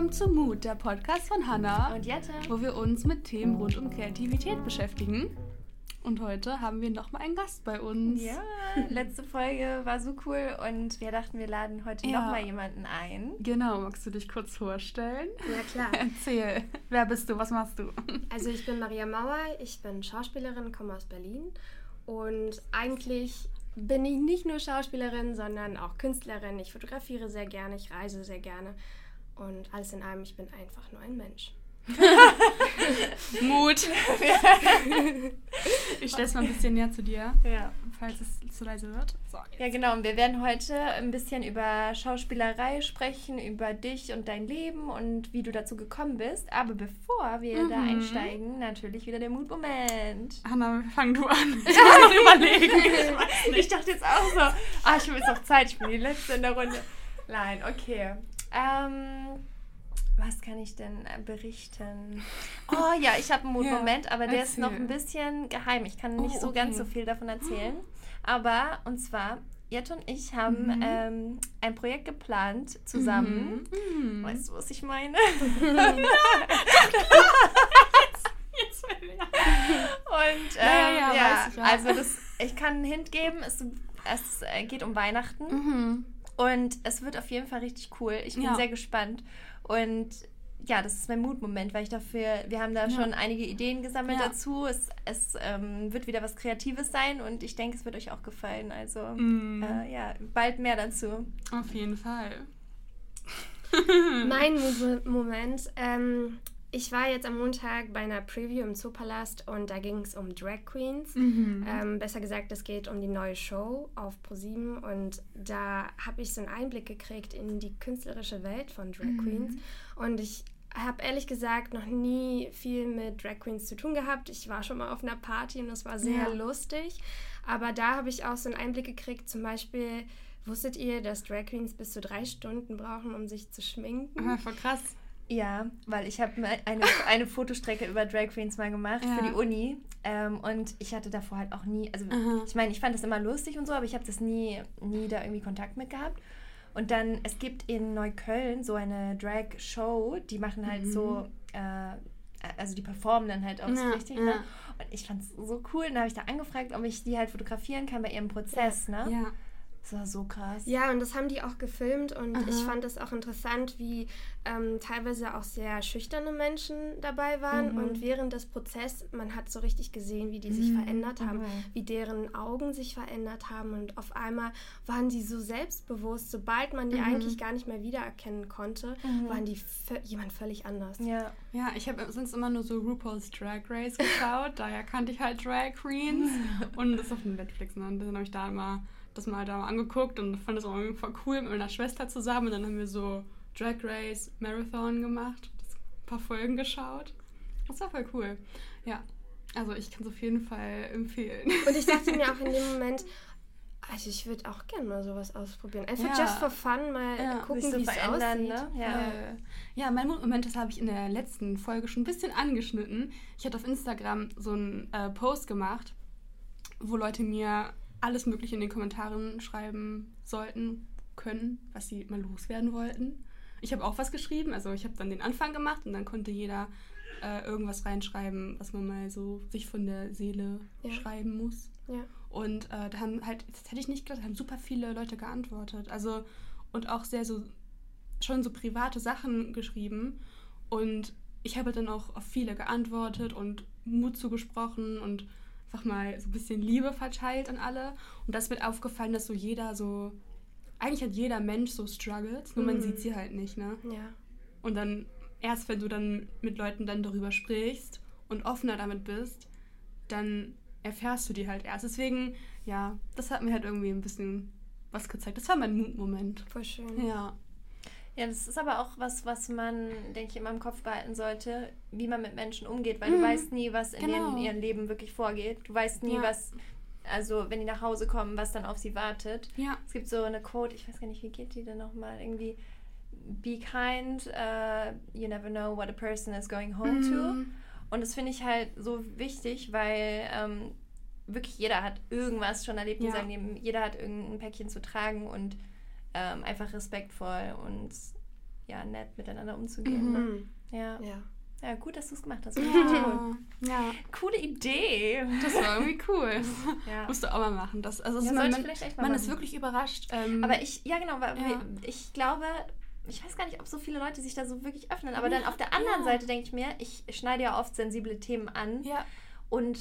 willkommen zu Mut, der Podcast von Hannah und Jette, wo wir uns mit Themen rund um Kreativität beschäftigen. Und heute haben wir nochmal einen Gast bei uns. Ja, letzte Folge war so cool und wir dachten, wir laden heute ja. nochmal jemanden ein. Genau, magst du dich kurz vorstellen? Ja, klar. Erzähl, wer bist du, was machst du? Also ich bin Maria Mauer, ich bin Schauspielerin, komme aus Berlin und eigentlich bin ich nicht nur Schauspielerin, sondern auch Künstlerin. Ich fotografiere sehr gerne, ich reise sehr gerne und alles in allem, ich bin einfach nur ein Mensch. Mut. ich stelle es mal ein bisschen näher zu dir, ja. falls es zu leise wird. So, ja, genau. Und wir werden heute ein bisschen über Schauspielerei sprechen, über dich und dein Leben und wie du dazu gekommen bist. Aber bevor wir mhm. da einsteigen, natürlich wieder der Mutmoment. Hanna, fang du an. Ich muss noch überlegen. Ich, ich dachte jetzt auch so, ah, ich habe jetzt noch Zeit, ich bin die Letzte in der Runde. Nein, okay. Ähm, was kann ich denn äh, berichten? Oh ja, ich habe einen Mutmoment, ja, aber der erzähl. ist noch ein bisschen geheim. Ich kann nicht oh, okay. so ganz so viel davon erzählen. Aber, und zwar, Jette und ich haben mhm. ähm, ein Projekt geplant zusammen. Mhm. mhm. Weißt du, was ich meine? Und ähm, ja, ja, ja, ich, also das, ich kann einen Hint geben, es, es äh, geht um Weihnachten. Und es wird auf jeden Fall richtig cool. Ich bin ja. sehr gespannt. Und ja, das ist mein Mutmoment, weil ich dafür, wir haben da ja. schon einige Ideen gesammelt ja. dazu. Es, es ähm, wird wieder was Kreatives sein und ich denke, es wird euch auch gefallen. Also mm. äh, ja, bald mehr dazu. Auf jeden Fall. mein Mutmoment ähm, ich war jetzt am Montag bei einer Preview im Zoopalast und da ging es um Drag Queens. Mhm. Ähm, besser gesagt, es geht um die neue Show auf ProSieben und da habe ich so einen Einblick gekriegt in die künstlerische Welt von Drag mhm. Queens. Und ich habe ehrlich gesagt noch nie viel mit Drag Queens zu tun gehabt. Ich war schon mal auf einer Party und das war sehr ja. lustig. Aber da habe ich auch so einen Einblick gekriegt, zum Beispiel. Wusstet ihr, dass Drag Queens bis zu drei Stunden brauchen, um sich zu schminken? Ah, voll krass. Ja, weil ich habe eine, eine Fotostrecke über Drag Queens mal gemacht ja. für die Uni ähm, und ich hatte davor halt auch nie, also Aha. ich meine, ich fand das immer lustig und so, aber ich habe das nie, nie da irgendwie Kontakt mit gehabt. Und dann, es gibt in Neukölln so eine Drag-Show, die machen halt mhm. so, äh, also die performen dann halt auch ja, so richtig, ja. ne? Und ich fand es so cool, und da habe ich da angefragt, ob ich die halt fotografieren kann bei ihrem Prozess, ne? Ja. Das war so krass. Ja, und das haben die auch gefilmt und Aha. ich fand es auch interessant, wie ähm, teilweise auch sehr schüchterne Menschen dabei waren mhm. und während des Prozesses, man hat so richtig gesehen, wie die sich mhm. verändert haben, mhm. wie deren Augen sich verändert haben und auf einmal waren sie so selbstbewusst, sobald man die mhm. eigentlich gar nicht mehr wiedererkennen konnte, mhm. waren die jemand völlig anders. Ja, ja ich habe sonst immer nur so RuPaul's Drag Race geschaut, daher kannte ich halt Drag Queens und das auf Netflix ne? und dann habe ich da immer das mal da angeguckt und fand das auch irgendwie voll cool mit meiner Schwester zusammen. Und dann haben wir so Drag Race Marathon gemacht, ein paar Folgen geschaut. Das war voll cool. Ja, also ich kann es auf jeden Fall empfehlen. Und ich dachte mir auch in dem Moment, also ich würde auch gerne mal sowas ausprobieren. Einfach ja. just for fun mal ja. gucken, so wie es aussieht. Ne? Ja. Äh, ja, mein Moment, das habe ich in der letzten Folge schon ein bisschen angeschnitten. Ich hatte auf Instagram so einen äh, Post gemacht, wo Leute mir alles Mögliche in den Kommentaren schreiben sollten, können, was sie mal loswerden wollten. Ich habe auch was geschrieben, also ich habe dann den Anfang gemacht und dann konnte jeder äh, irgendwas reinschreiben, was man mal so sich von der Seele ja. schreiben muss. Ja. Und äh, da haben halt, das hätte ich nicht gedacht, haben super viele Leute geantwortet. Also und auch sehr so schon so private Sachen geschrieben. Und ich habe dann auch auf viele geantwortet und Mut zugesprochen und einfach mal so ein bisschen Liebe verteilt an alle. Und das wird aufgefallen, dass so jeder so, eigentlich hat jeder Mensch so Struggles, nur mhm. man sieht sie halt nicht, ne? Ja. Und dann, erst wenn du dann mit Leuten dann darüber sprichst und offener damit bist, dann erfährst du die halt erst. Deswegen, ja, das hat mir halt irgendwie ein bisschen was gezeigt. Das war mein Mutmoment. Voll schön. Ja. Ja, das ist aber auch was, was man, denke ich, in meinem Kopf behalten sollte, wie man mit Menschen umgeht, weil mhm. du weißt nie, was in genau. ihrem Leben wirklich vorgeht. Du weißt nie, ja. was, also wenn die nach Hause kommen, was dann auf sie wartet. Ja. Es gibt so eine Quote, ich weiß gar nicht, wie geht die denn nochmal? Irgendwie, be kind, uh, you never know what a person is going home mhm. to. Und das finde ich halt so wichtig, weil ähm, wirklich jeder hat irgendwas schon erlebt ja. in seinem Leben. Jeder hat irgendein Päckchen zu tragen und ähm, einfach respektvoll und ja, nett miteinander umzugehen. Ne? Mhm. Ne? Ja. ja. Ja, gut, dass du es gemacht hast. Ja. Cool. ja. Coole Idee. Das war irgendwie cool. ja. Musst du auch mal machen. Das, also ja, man, man, man ist wirklich überrascht. Ähm, aber ich, ja genau, weil ja. ich glaube, ich weiß gar nicht, ob so viele Leute sich da so wirklich öffnen. Aber dann auf der anderen Seite denke ich mir, ich schneide ja oft sensible Themen an. Ja. Und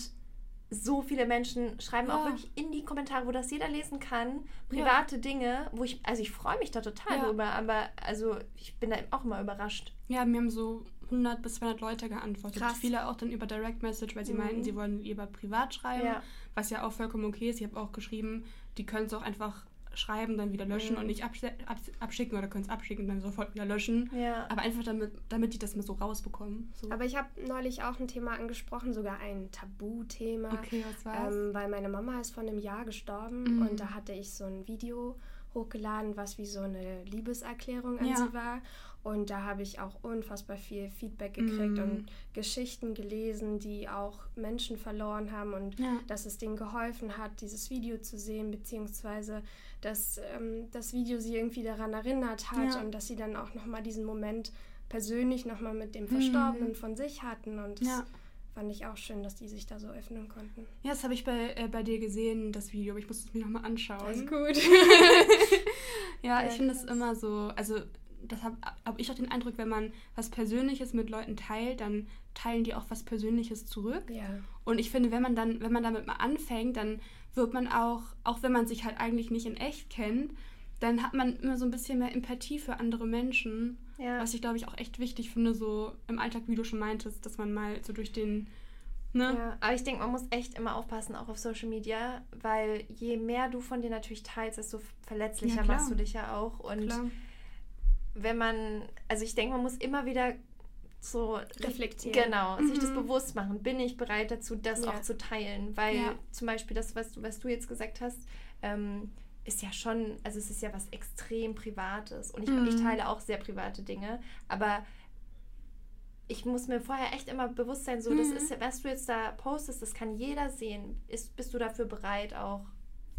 so viele Menschen schreiben ja. auch wirklich in die Kommentare, wo das jeder lesen kann, private ja. Dinge, wo ich, also ich freue mich da total ja. drüber, aber also ich bin da auch immer überrascht. Ja, mir haben so 100 bis 200 Leute geantwortet. Krass. Viele auch dann über Direct Message, weil sie mhm. meinten, sie wollen lieber privat schreiben, was ja auch vollkommen okay ist. Ich habe auch geschrieben, die können es auch einfach schreiben, dann wieder löschen mhm. und nicht abschicken oder können es abschicken und dann sofort wieder löschen. Ja. Aber einfach damit, damit die das mal so rausbekommen. So. Aber ich habe neulich auch ein Thema angesprochen, sogar ein Tabuthema. Okay, was war's? Ähm, weil meine Mama ist vor einem Jahr gestorben mhm. und da hatte ich so ein Video hochgeladen, was wie so eine Liebeserklärung an ja. sie war. Und da habe ich auch unfassbar viel Feedback gekriegt mm. und Geschichten gelesen, die auch Menschen verloren haben und ja. dass es denen geholfen hat, dieses Video zu sehen, beziehungsweise dass ähm, das Video sie irgendwie daran erinnert hat ja. und dass sie dann auch nochmal diesen Moment persönlich nochmal mit dem Verstorbenen mm. von sich hatten. Und das ja. fand ich auch schön, dass die sich da so öffnen konnten. Ja, das habe ich bei, äh, bei dir gesehen, das Video, aber ich muss es mir nochmal anschauen. Alles gut. ja, ich finde es immer so, also das habe hab ich auch den Eindruck, wenn man was Persönliches mit Leuten teilt, dann teilen die auch was Persönliches zurück. Ja. Und ich finde, wenn man dann, wenn man damit mal anfängt, dann wird man auch, auch wenn man sich halt eigentlich nicht in echt kennt, dann hat man immer so ein bisschen mehr Empathie für andere Menschen. Ja. Was ich, glaube ich, auch echt wichtig finde, so im Alltag, wie du schon meintest, dass man mal so durch den Ne? Ja, aber ich denke, man muss echt immer aufpassen, auch auf Social Media, weil je mehr du von dir natürlich teilst, desto verletzlicher ja, machst du dich ja auch. Und klar wenn man, also ich denke, man muss immer wieder so reflektieren. Genau, mhm. sich das mhm. bewusst machen. Bin ich bereit dazu, das ja. auch zu teilen? Weil ja. zum Beispiel das, was du, was du jetzt gesagt hast, ähm, ist ja schon, also es ist ja was extrem Privates. Und ich, mhm. ich teile auch sehr private Dinge, aber ich muss mir vorher echt immer bewusst sein, so, mhm. das ist, was du jetzt da postest, das kann jeder sehen. Ist, bist du dafür bereit, auch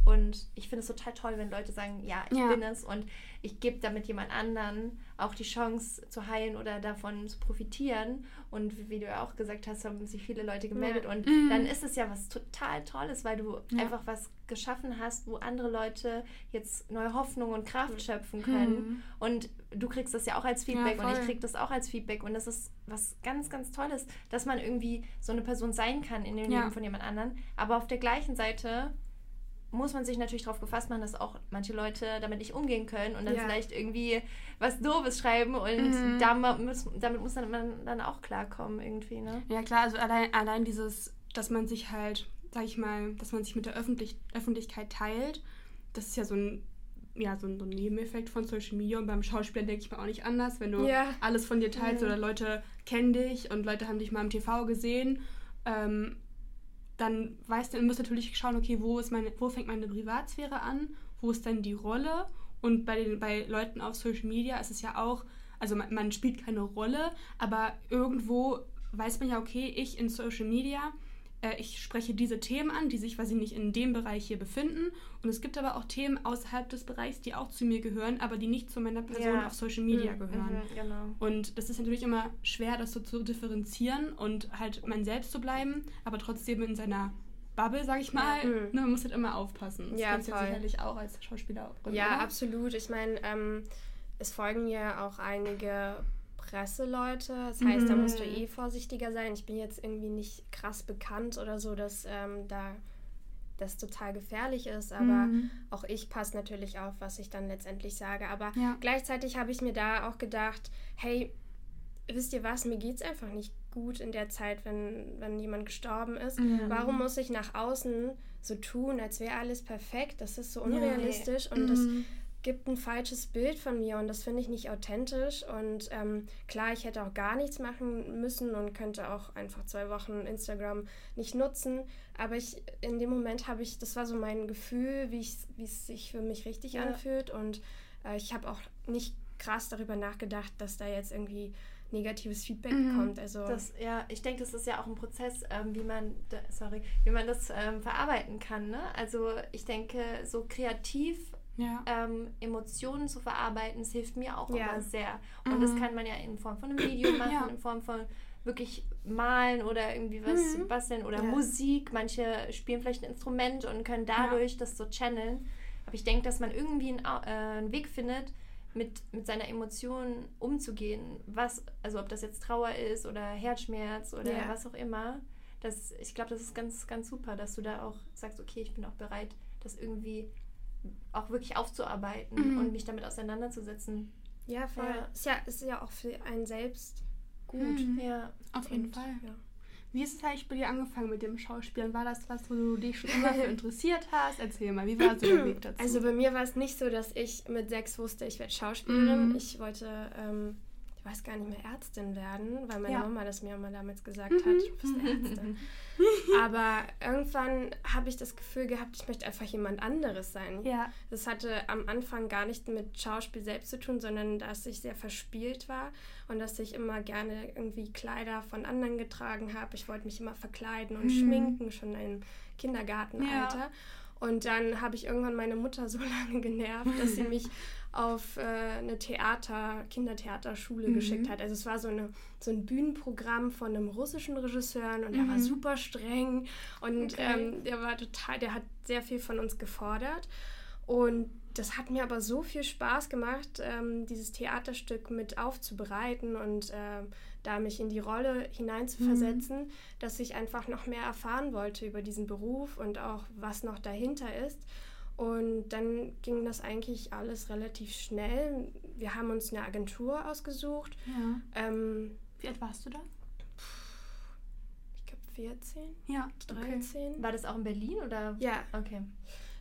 und ich finde es total toll, wenn Leute sagen, ja, ich ja. bin es und ich gebe damit jemand anderen auch die Chance zu heilen oder davon zu profitieren. Und wie du ja auch gesagt hast, haben sich viele Leute gemeldet. Ja. Und mhm. dann ist es ja was total Tolles, weil du ja. einfach was geschaffen hast, wo andere Leute jetzt neue Hoffnung und Kraft mhm. schöpfen können. Mhm. Und du kriegst das ja auch als Feedback und ich krieg das auch als Feedback. Und das ist was ganz, ganz Tolles, dass man irgendwie so eine Person sein kann in dem Leben von jemand anderen. Aber auf der gleichen Seite muss man sich natürlich darauf gefasst machen, dass auch manche Leute damit nicht umgehen können und dann ja. vielleicht irgendwie was Doofes schreiben und mhm. damit, muss, damit muss man dann auch klarkommen irgendwie, ne? Ja klar, also allein, allein dieses, dass man sich halt, sag ich mal, dass man sich mit der Öffentlich Öffentlichkeit teilt, das ist ja so ein ja, so ein, so ein Nebeneffekt von Social Media und beim Schauspielern denke ich mir auch nicht anders, wenn du ja. alles von dir teilst mhm. oder Leute kennen dich und Leute haben dich mal im TV gesehen ähm, dann weißt du, du natürlich schauen, okay, wo, ist meine, wo fängt meine Privatsphäre an, wo ist dann die Rolle? Und bei, den, bei Leuten auf Social Media ist es ja auch, also man, man spielt keine Rolle, aber irgendwo weiß man ja, okay, ich in Social Media äh, ich spreche diese Themen an, die sich quasi nicht in dem Bereich hier befinden. Und es gibt aber auch Themen außerhalb des Bereichs, die auch zu mir gehören, aber die nicht zu meiner Person ja. auf Social Media mhm. gehören. Mhm, genau. Und das ist natürlich immer schwer, das so zu differenzieren und halt man selbst zu bleiben, aber trotzdem in seiner Bubble, sag ich mal. Mhm. Ne, man muss halt immer aufpassen. Das ja, kannst du sicherlich auch als Schauspieler. Ja, oder? absolut. Ich meine, ähm, es folgen ja auch einige Presseleute. Das heißt, mhm. da musst du mhm. eh vorsichtiger sein. Ich bin jetzt irgendwie nicht krass bekannt oder so, dass ähm, da das total gefährlich ist. Aber mhm. auch ich passe natürlich auf, was ich dann letztendlich sage. Aber ja. gleichzeitig habe ich mir da auch gedacht, hey, wisst ihr was, mir geht es einfach nicht gut in der Zeit, wenn, wenn jemand gestorben ist. Mhm. Warum muss ich nach außen so tun, als wäre alles perfekt? Das ist so unrealistisch ja, nee. und das mhm gibt ein falsches Bild von mir und das finde ich nicht authentisch. Und ähm, klar, ich hätte auch gar nichts machen müssen und könnte auch einfach zwei Wochen Instagram nicht nutzen. Aber ich in dem Moment habe ich, das war so mein Gefühl, wie, wie es sich für mich richtig ja. anfühlt. Und äh, ich habe auch nicht krass darüber nachgedacht, dass da jetzt irgendwie negatives Feedback mhm. kommt. Also das, ja, ich denke, das ist ja auch ein Prozess, ähm, wie man, sorry, wie man das ähm, verarbeiten kann. Ne? Also ich denke, so kreativ ja. ähm, Emotionen zu verarbeiten. Es hilft mir auch ja. immer sehr. Und mhm. das kann man ja in Form von einem Video machen, ja. in Form von wirklich malen oder irgendwie was mhm. basteln oder Musik. Manche spielen vielleicht ein Instrument und können dadurch das so channeln. Aber ich denke, dass man irgendwie einen, äh, einen Weg findet, mit, mit seiner Emotion umzugehen. Was, also ob das jetzt Trauer ist oder Herzschmerz oder was auch immer. Das, ich glaube, das ist ganz, ganz super, dass du da auch sagst, okay, ich bin auch bereit, das irgendwie auch wirklich aufzuarbeiten mhm. und mich damit auseinanderzusetzen. Ja, voll. Ja. Ist, ja, ist ja auch für einen selbst gut. Mhm. Ja, auf jeden und, Fall. Ja. Wie ist es eigentlich bei dir angefangen mit dem Schauspielen? War das was, wo du dich schon immer für interessiert hast? Erzähl mal, wie war so der Weg dazu? Also bei mir war es nicht so, dass ich mit sechs wusste, ich werde Schauspielerin. Mhm. Ich wollte ähm, weiß gar nicht mehr, Ärztin werden, weil meine ja. Mama das mir immer damals gesagt mhm. hat, du bist Ärztin. Aber irgendwann habe ich das Gefühl gehabt, ich möchte einfach jemand anderes sein. Ja. Das hatte am Anfang gar nicht mit Schauspiel selbst zu tun, sondern dass ich sehr verspielt war und dass ich immer gerne irgendwie Kleider von anderen getragen habe. Ich wollte mich immer verkleiden und mhm. schminken, schon im Kindergartenalter. Ja. Und dann habe ich irgendwann meine Mutter so lange genervt, dass sie mich auf äh, eine Theater, Kindertheaterschule mhm. geschickt hat. Also es war so, eine, so ein Bühnenprogramm von einem russischen Regisseur und mhm. er war super streng und okay. ähm, der war total, der hat sehr viel von uns gefordert. Und das hat mir aber so viel Spaß gemacht, ähm, dieses Theaterstück mit aufzubereiten und äh, da mich in die Rolle hineinzuversetzen, mhm. dass ich einfach noch mehr erfahren wollte über diesen Beruf und auch was noch dahinter ist. Und dann ging das eigentlich alles relativ schnell. Wir haben uns eine Agentur ausgesucht. Ja. Ähm, Wie alt warst du da? Ich glaube 14. Ja. 13. Okay. War das auch in Berlin oder? Ja. Okay.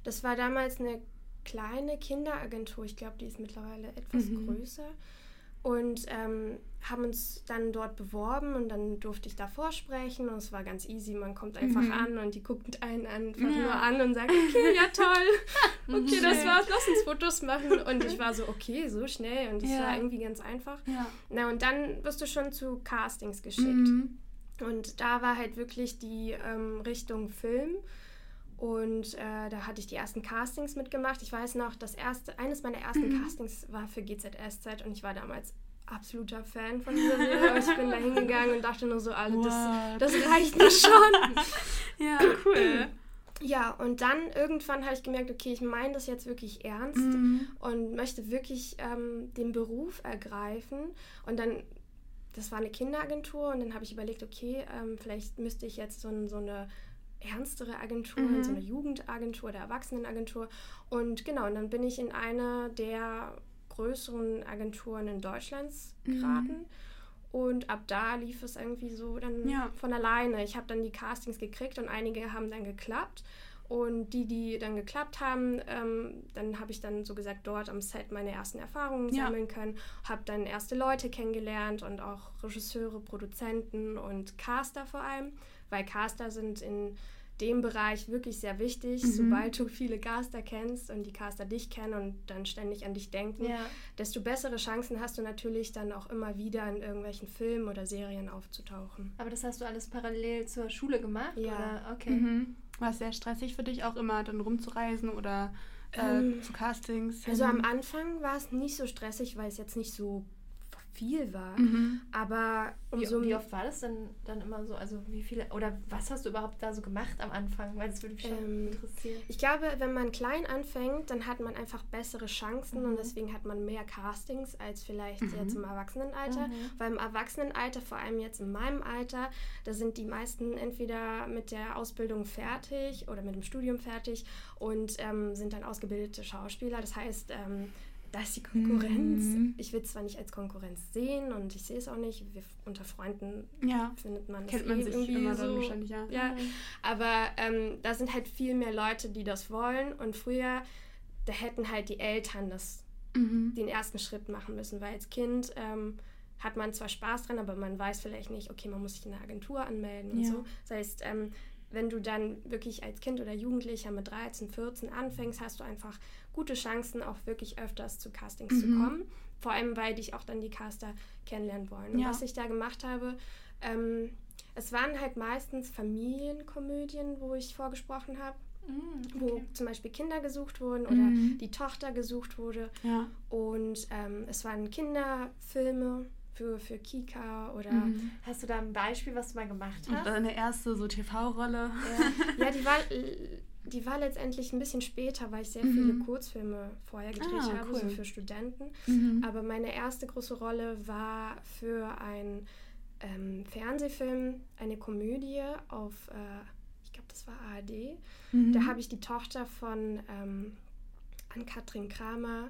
Das war damals eine kleine Kinderagentur. Ich glaube, die ist mittlerweile etwas mhm. größer und ähm, haben uns dann dort beworben und dann durfte ich da vorsprechen und es war ganz easy. Man kommt einfach mhm. an und die guckt einen einfach ja. nur an und sagt, okay, ja toll, okay, das war's, lass uns Fotos machen. Und ich war so, okay, so schnell und es ja. war irgendwie ganz einfach. Ja. Na und dann wirst du schon zu Castings geschickt. Mhm. Und da war halt wirklich die ähm, Richtung Film. Und äh, da hatte ich die ersten Castings mitgemacht. Ich weiß noch, das erste, eines meiner ersten mhm. Castings war für GZSZ und ich war damals absoluter Fan von dieser Serie. ich bin da hingegangen und dachte nur so, alle, das, das reicht mir schon. ja, cool. Ja, und dann irgendwann habe ich gemerkt, okay, ich meine das jetzt wirklich ernst mhm. und möchte wirklich ähm, den Beruf ergreifen. Und dann, das war eine Kinderagentur und dann habe ich überlegt, okay, ähm, vielleicht müsste ich jetzt so, so eine ernstere Agentur, mhm. so eine Jugendagentur oder Erwachsenenagentur. Und genau, und dann bin ich in eine der größeren Agenturen in Deutschlands mhm. geraten. Mhm. Und ab da lief es irgendwie so dann ja. von alleine. Ich habe dann die Castings gekriegt und einige haben dann geklappt. Und die, die dann geklappt haben, ähm, dann habe ich dann so gesagt dort am Set meine ersten Erfahrungen ja. sammeln können, habe dann erste Leute kennengelernt und auch Regisseure, Produzenten und Caster vor allem weil Caster sind in dem Bereich wirklich sehr wichtig. Mhm. Sobald du viele Caster kennst und die Caster dich kennen und dann ständig an dich denken, ja. desto bessere Chancen hast du natürlich dann auch immer wieder in irgendwelchen Filmen oder Serien aufzutauchen. Aber das hast du alles parallel zur Schule gemacht? Ja. Oder? Okay. Mhm. War es sehr stressig für dich auch immer dann rumzureisen oder äh, ähm, zu Castings? Also am Anfang war es nicht so stressig, weil es jetzt nicht so viel war. Mhm. Aber umso wie, wie, oft war das denn dann immer so? Also wie viele oder was hast du überhaupt da so gemacht am Anfang? Weil das würde mich schon ähm, interessieren. Ich glaube, wenn man klein anfängt, dann hat man einfach bessere Chancen mhm. und deswegen hat man mehr Castings als vielleicht mhm. jetzt im Erwachsenenalter. Mhm. Weil im Erwachsenenalter, vor allem jetzt in meinem Alter, da sind die meisten entweder mit der Ausbildung fertig oder mit dem Studium fertig und ähm, sind dann ausgebildete Schauspieler. Das heißt, ähm, da ist die Konkurrenz. Mhm. Ich will es zwar nicht als Konkurrenz sehen und ich sehe es auch nicht. Wir, unter Freunden ja. findet man Kennt man eh sich irgendwie immer so. wahrscheinlich, ja. ja. Aber ähm, da sind halt viel mehr Leute, die das wollen. Und früher, da hätten halt die Eltern das, mhm. den ersten Schritt machen müssen, weil als Kind ähm, hat man zwar Spaß dran, aber man weiß vielleicht nicht, okay, man muss sich in eine Agentur anmelden und ja. so. Das heißt, ähm, wenn du dann wirklich als Kind oder Jugendlicher mit 13, 14 anfängst, hast du einfach gute Chancen, auch wirklich öfters zu Castings mhm. zu kommen. Vor allem, weil dich auch dann die Caster kennenlernen wollen. Und ja. was ich da gemacht habe, ähm, es waren halt meistens Familienkomödien, wo ich vorgesprochen habe. mm, okay. wo zum Beispiel Kinder gesucht wurden oder mhm. die Tochter gesucht wurde. Ja. Und ähm, es waren Kinderfilme für, für Kika oder. Mhm. Hast du da ein Beispiel, was du mal gemacht hast? Deine erste so TV-Rolle. Ja. ja, die war die war letztendlich ein bisschen später, weil ich sehr mhm. viele Kurzfilme vorher gedreht ah, habe, cool. so für Studenten. Mhm. Aber meine erste große Rolle war für einen ähm, Fernsehfilm, eine Komödie auf, äh, ich glaube, das war ARD. Mhm. Da habe ich die Tochter von ähm, Ann-Kathrin Kramer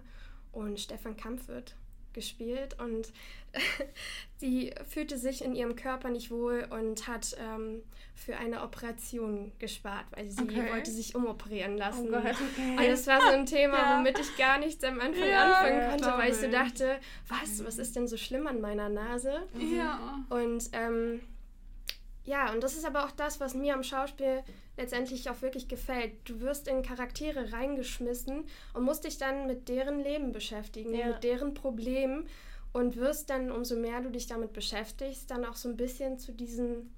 und Stefan Kampfwirt gespielt und sie fühlte sich in ihrem Körper nicht wohl und hat ähm, für eine Operation gespart, weil sie okay. wollte sich umoperieren lassen. Oh Gott, okay. Und das war so ein Thema, ja. womit ich gar nichts am Anfang ja, anfangen konnte, weil ich so dachte, was, was ist denn so schlimm an meiner Nase? Ja. Und ähm, ja, und das ist aber auch das, was mir am Schauspiel letztendlich auch wirklich gefällt. Du wirst in Charaktere reingeschmissen und musst dich dann mit deren Leben beschäftigen, ja. mit deren Problemen und wirst dann, umso mehr du dich damit beschäftigst, dann auch so ein bisschen zu, diesen,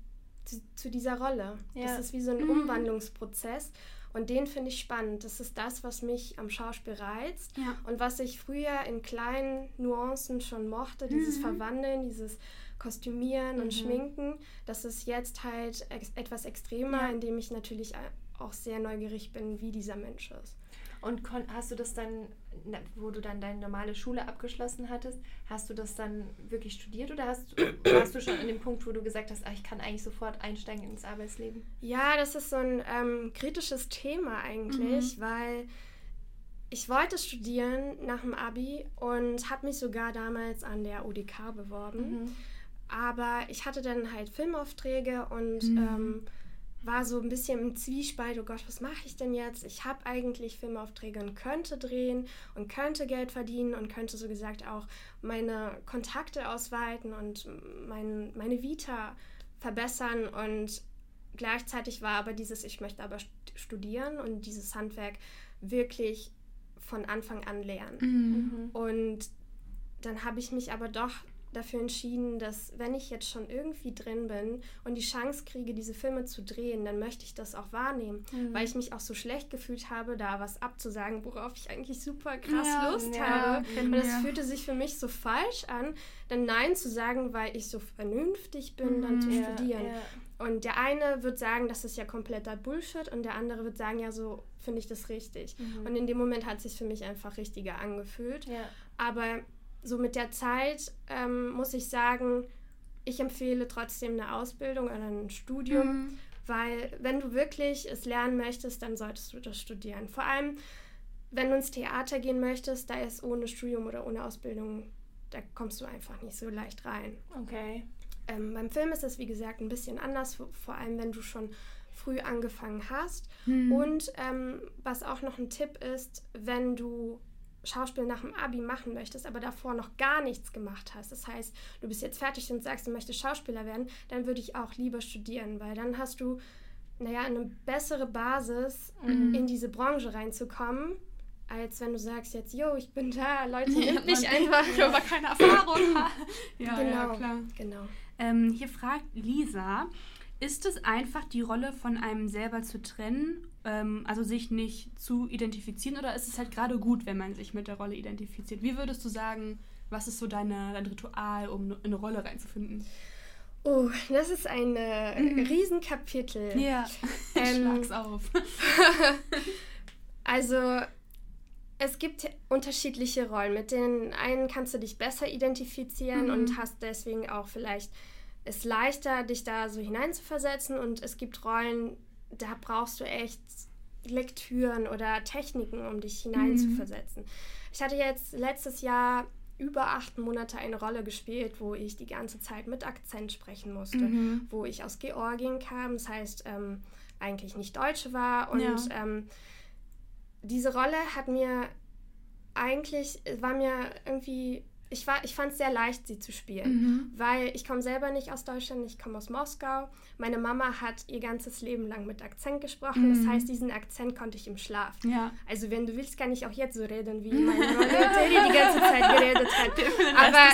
zu, zu dieser Rolle. Ja. Das ist wie so ein mhm. Umwandlungsprozess. Und den finde ich spannend. Das ist das, was mich am Schauspiel reizt ja. und was ich früher in kleinen Nuancen schon mochte, dieses mhm. Verwandeln, dieses Kostümieren mhm. und Schminken. Das ist jetzt halt ex etwas extremer, ja. indem ich natürlich auch sehr neugierig bin, wie dieser Mensch ist. Und hast du das dann, wo du dann deine normale Schule abgeschlossen hattest, hast du das dann wirklich studiert oder hast, warst du schon an dem Punkt, wo du gesagt hast, ach, ich kann eigentlich sofort einsteigen ins Arbeitsleben? Ja, das ist so ein ähm, kritisches Thema eigentlich, mhm. weil ich wollte studieren nach dem Abi und habe mich sogar damals an der UDK beworben. Mhm. Aber ich hatte dann halt Filmaufträge und mhm. ähm, war so ein bisschen im Zwiespalt, oh Gott, was mache ich denn jetzt? Ich habe eigentlich Filmaufträge und könnte drehen und könnte Geld verdienen und könnte so gesagt auch meine Kontakte ausweiten und mein, meine Vita verbessern und gleichzeitig war aber dieses, ich möchte aber studieren und dieses Handwerk wirklich von Anfang an lernen. Mhm. Und dann habe ich mich aber doch dafür entschieden, dass wenn ich jetzt schon irgendwie drin bin und die Chance kriege, diese Filme zu drehen, dann möchte ich das auch wahrnehmen, mhm. weil ich mich auch so schlecht gefühlt habe, da was abzusagen, worauf ich eigentlich super krass ja, Lust ja, habe. Und es fühlte sich für mich so falsch an, dann Nein zu sagen, weil ich so vernünftig bin, mhm. dann zu ja, studieren. Und der eine wird sagen, das ist ja kompletter Bullshit und der andere wird sagen, ja, so finde ich das richtig. Mhm. Und in dem Moment hat es sich für mich einfach richtiger angefühlt. Aber so mit der Zeit ähm, muss ich sagen, ich empfehle trotzdem eine Ausbildung oder ein Studium, mhm. weil wenn du wirklich es lernen möchtest, dann solltest du das studieren. Vor allem, wenn du ins Theater gehen möchtest, da ist ohne Studium oder ohne Ausbildung, da kommst du einfach nicht so leicht rein. Okay. Ähm, beim Film ist es, wie gesagt, ein bisschen anders, vor allem wenn du schon früh angefangen hast. Mhm. Und ähm, was auch noch ein Tipp ist, wenn du Schauspiel nach dem Abi machen möchtest, aber davor noch gar nichts gemacht hast, das heißt, du bist jetzt fertig und sagst, du möchtest Schauspieler werden, dann würde ich auch lieber studieren, weil dann hast du, naja, eine bessere Basis, mhm. in diese Branche reinzukommen, als wenn du sagst jetzt, yo, ich bin da, Leute, nimmt mich einfach. Ich aber keine Erfahrung ja, genau, ja, klar. Genau. Ähm, hier fragt Lisa, ist es einfach, die Rolle von einem selber zu trennen ähm, also sich nicht zu identifizieren oder ist es halt gerade gut, wenn man sich mit der Rolle identifiziert? Wie würdest du sagen, was ist so deine, dein Ritual, um in eine Rolle reinzufinden? Oh, das ist ein äh, mhm. Riesenkapitel. Ja, ähm, schlag's auf. also, es gibt unterschiedliche Rollen. Mit den einen kannst du dich besser identifizieren mhm. und hast deswegen auch vielleicht es leichter, dich da so hineinzuversetzen. Und es gibt Rollen, da brauchst du echt Lektüren oder Techniken, um dich hineinzuversetzen. Mhm. Ich hatte jetzt letztes Jahr über acht Monate eine Rolle gespielt, wo ich die ganze Zeit mit Akzent sprechen musste, mhm. wo ich aus Georgien kam, das heißt ähm, eigentlich nicht Deutsche war. Und ja. ähm, diese Rolle hat mir eigentlich, war mir irgendwie ich, ich fand es sehr leicht, sie zu spielen, mhm. weil ich komme selber nicht aus Deutschland, ich komme aus Moskau. Meine Mama hat ihr ganzes Leben lang mit Akzent gesprochen, mhm. das heißt, diesen Akzent konnte ich im Schlaf. Ja. Also wenn du willst, kann ich auch jetzt so reden, wie meine Rolle die ganze Zeit geredet hat. Aber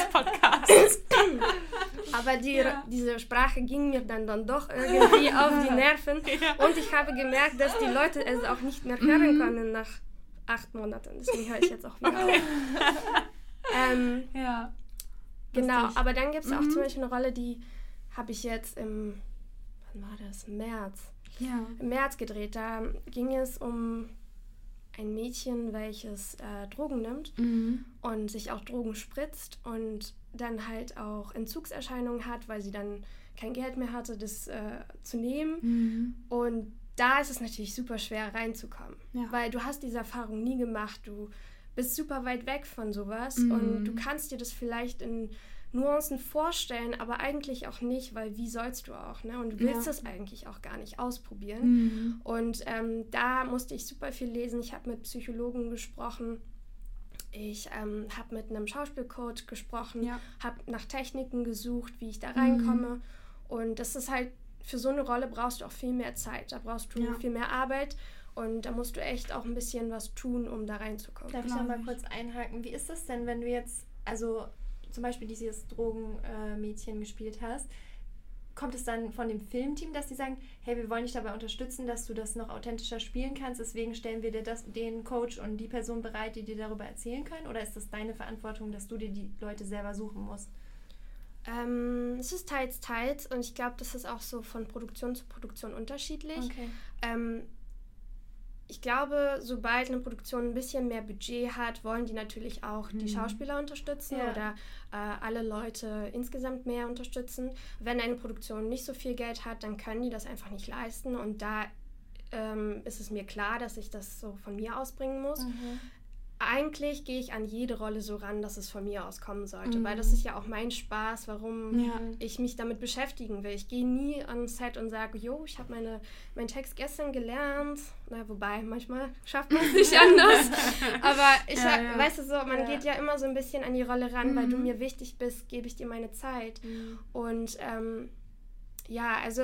aber die, ja. diese Sprache ging mir dann, dann doch irgendwie auf die Nerven. Ja. Und ich habe gemerkt, dass die Leute es auch nicht mehr hören mhm. können nach acht Monaten. Deswegen höre ich jetzt auch wieder auf. Ähm, ja. Genau, Lustig. aber dann gibt es mhm. auch zum Beispiel eine Rolle, die habe ich jetzt im, wann war das? März. Ja. Im März gedreht. Da ging es um ein Mädchen, welches äh, Drogen nimmt mhm. und sich auch Drogen spritzt und dann halt auch Entzugserscheinungen hat, weil sie dann kein Geld mehr hatte, das äh, zu nehmen. Mhm. Und da ist es natürlich super schwer reinzukommen, ja. weil du hast diese Erfahrung nie gemacht, du bist super weit weg von sowas mhm. und du kannst dir das vielleicht in Nuancen vorstellen, aber eigentlich auch nicht, weil wie sollst du auch, ne? Und du willst ja. es eigentlich auch gar nicht ausprobieren. Mhm. Und ähm, da musste ich super viel lesen. Ich habe mit Psychologen gesprochen. Ich ähm, habe mit einem Schauspielcoach gesprochen, ja. habe nach Techniken gesucht, wie ich da reinkomme. Mhm. Und das ist halt, für so eine Rolle brauchst du auch viel mehr Zeit. Da brauchst du ja. viel mehr Arbeit. Und da musst du echt auch ein bisschen was tun, um da reinzukommen. Darf ich noch mal kurz einhaken? Wie ist das denn, wenn du jetzt, also zum Beispiel dieses Drogenmädchen äh, gespielt hast, kommt es dann von dem Filmteam, dass sie sagen, hey, wir wollen dich dabei unterstützen, dass du das noch authentischer spielen kannst, deswegen stellen wir dir das, den Coach und die Person bereit, die dir darüber erzählen können? Oder ist das deine Verantwortung, dass du dir die Leute selber suchen musst? Ähm, es ist teils, teils und ich glaube, das ist auch so von Produktion zu Produktion unterschiedlich. Okay. Ähm, ich glaube, sobald eine Produktion ein bisschen mehr Budget hat, wollen die natürlich auch mhm. die Schauspieler unterstützen ja. oder äh, alle Leute insgesamt mehr unterstützen. Wenn eine Produktion nicht so viel Geld hat, dann können die das einfach nicht leisten und da ähm, ist es mir klar, dass ich das so von mir ausbringen muss. Mhm eigentlich gehe ich an jede Rolle so ran, dass es von mir aus kommen sollte, mhm. weil das ist ja auch mein Spaß, warum ja. ich mich damit beschäftigen will. Ich gehe nie am Set und sage, jo, ich habe meine, meinen Text gestern gelernt. Na, wobei, manchmal schafft man es nicht anders. Aber ich, ja, ja. weißt du so, man geht ja immer so ein bisschen an die Rolle ran, mhm. weil du mhm. mir wichtig bist, gebe ich dir meine Zeit. Mhm. Und ähm, ja, also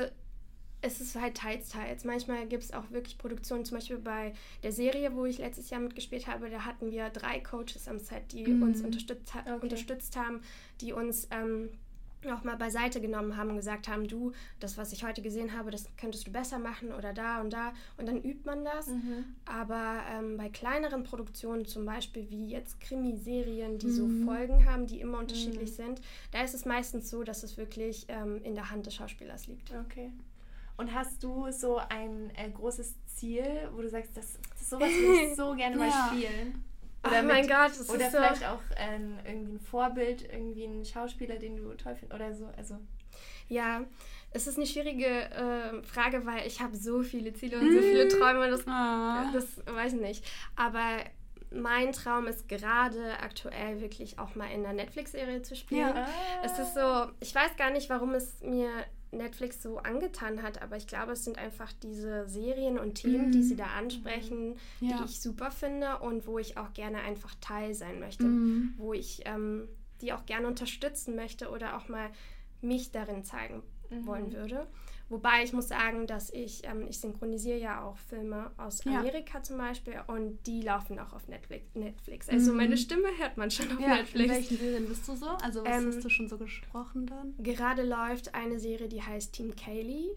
es ist halt teils, teils. Manchmal gibt es auch wirklich Produktionen, zum Beispiel bei der Serie, wo ich letztes Jahr mitgespielt habe, da hatten wir drei Coaches am Set, die mhm. uns unterstützt, okay. unterstützt haben, die uns ähm, auch mal beiseite genommen haben und gesagt haben, du, das, was ich heute gesehen habe, das könntest du besser machen oder da und da. Und dann übt man das. Mhm. Aber ähm, bei kleineren Produktionen, zum Beispiel wie jetzt Krimiserien, die mhm. so Folgen haben, die immer unterschiedlich mhm. sind, da ist es meistens so, dass es wirklich ähm, in der Hand des Schauspielers liegt. Okay. Und hast du so ein äh, großes Ziel, wo du sagst, das, das sowas würde ich so gerne mal spielen? Oder oh mein Gott, das Oder ist vielleicht so auch ähm, irgendwie ein Vorbild, irgendwie ein Schauspieler, den du toll findest oder so. Also. Ja, es ist eine schwierige äh, Frage, weil ich habe so viele Ziele und so viele Träume, das, oh. das weiß ich nicht. Aber mein Traum ist gerade aktuell wirklich auch mal in einer Netflix-Serie zu spielen. Ja. Es ist so, ich weiß gar nicht, warum es mir Netflix so angetan hat, aber ich glaube, es sind einfach diese Serien und Themen, mm. die sie da mhm. ansprechen, ja. die ich super finde und wo ich auch gerne einfach Teil sein möchte, mm. wo ich ähm, die auch gerne unterstützen möchte oder auch mal mich darin zeigen mm. wollen würde. Wobei ich muss sagen, dass ich, ähm, ich synchronisiere ja auch Filme aus Amerika ja. zum Beispiel und die laufen auch auf Netflix. Netflix. Also mhm. meine Stimme hört man schon auf ja, Netflix. In welchen Serien bist du so? Also was ähm, hast du schon so gesprochen dann? Gerade läuft eine Serie, die heißt Team Kaylee.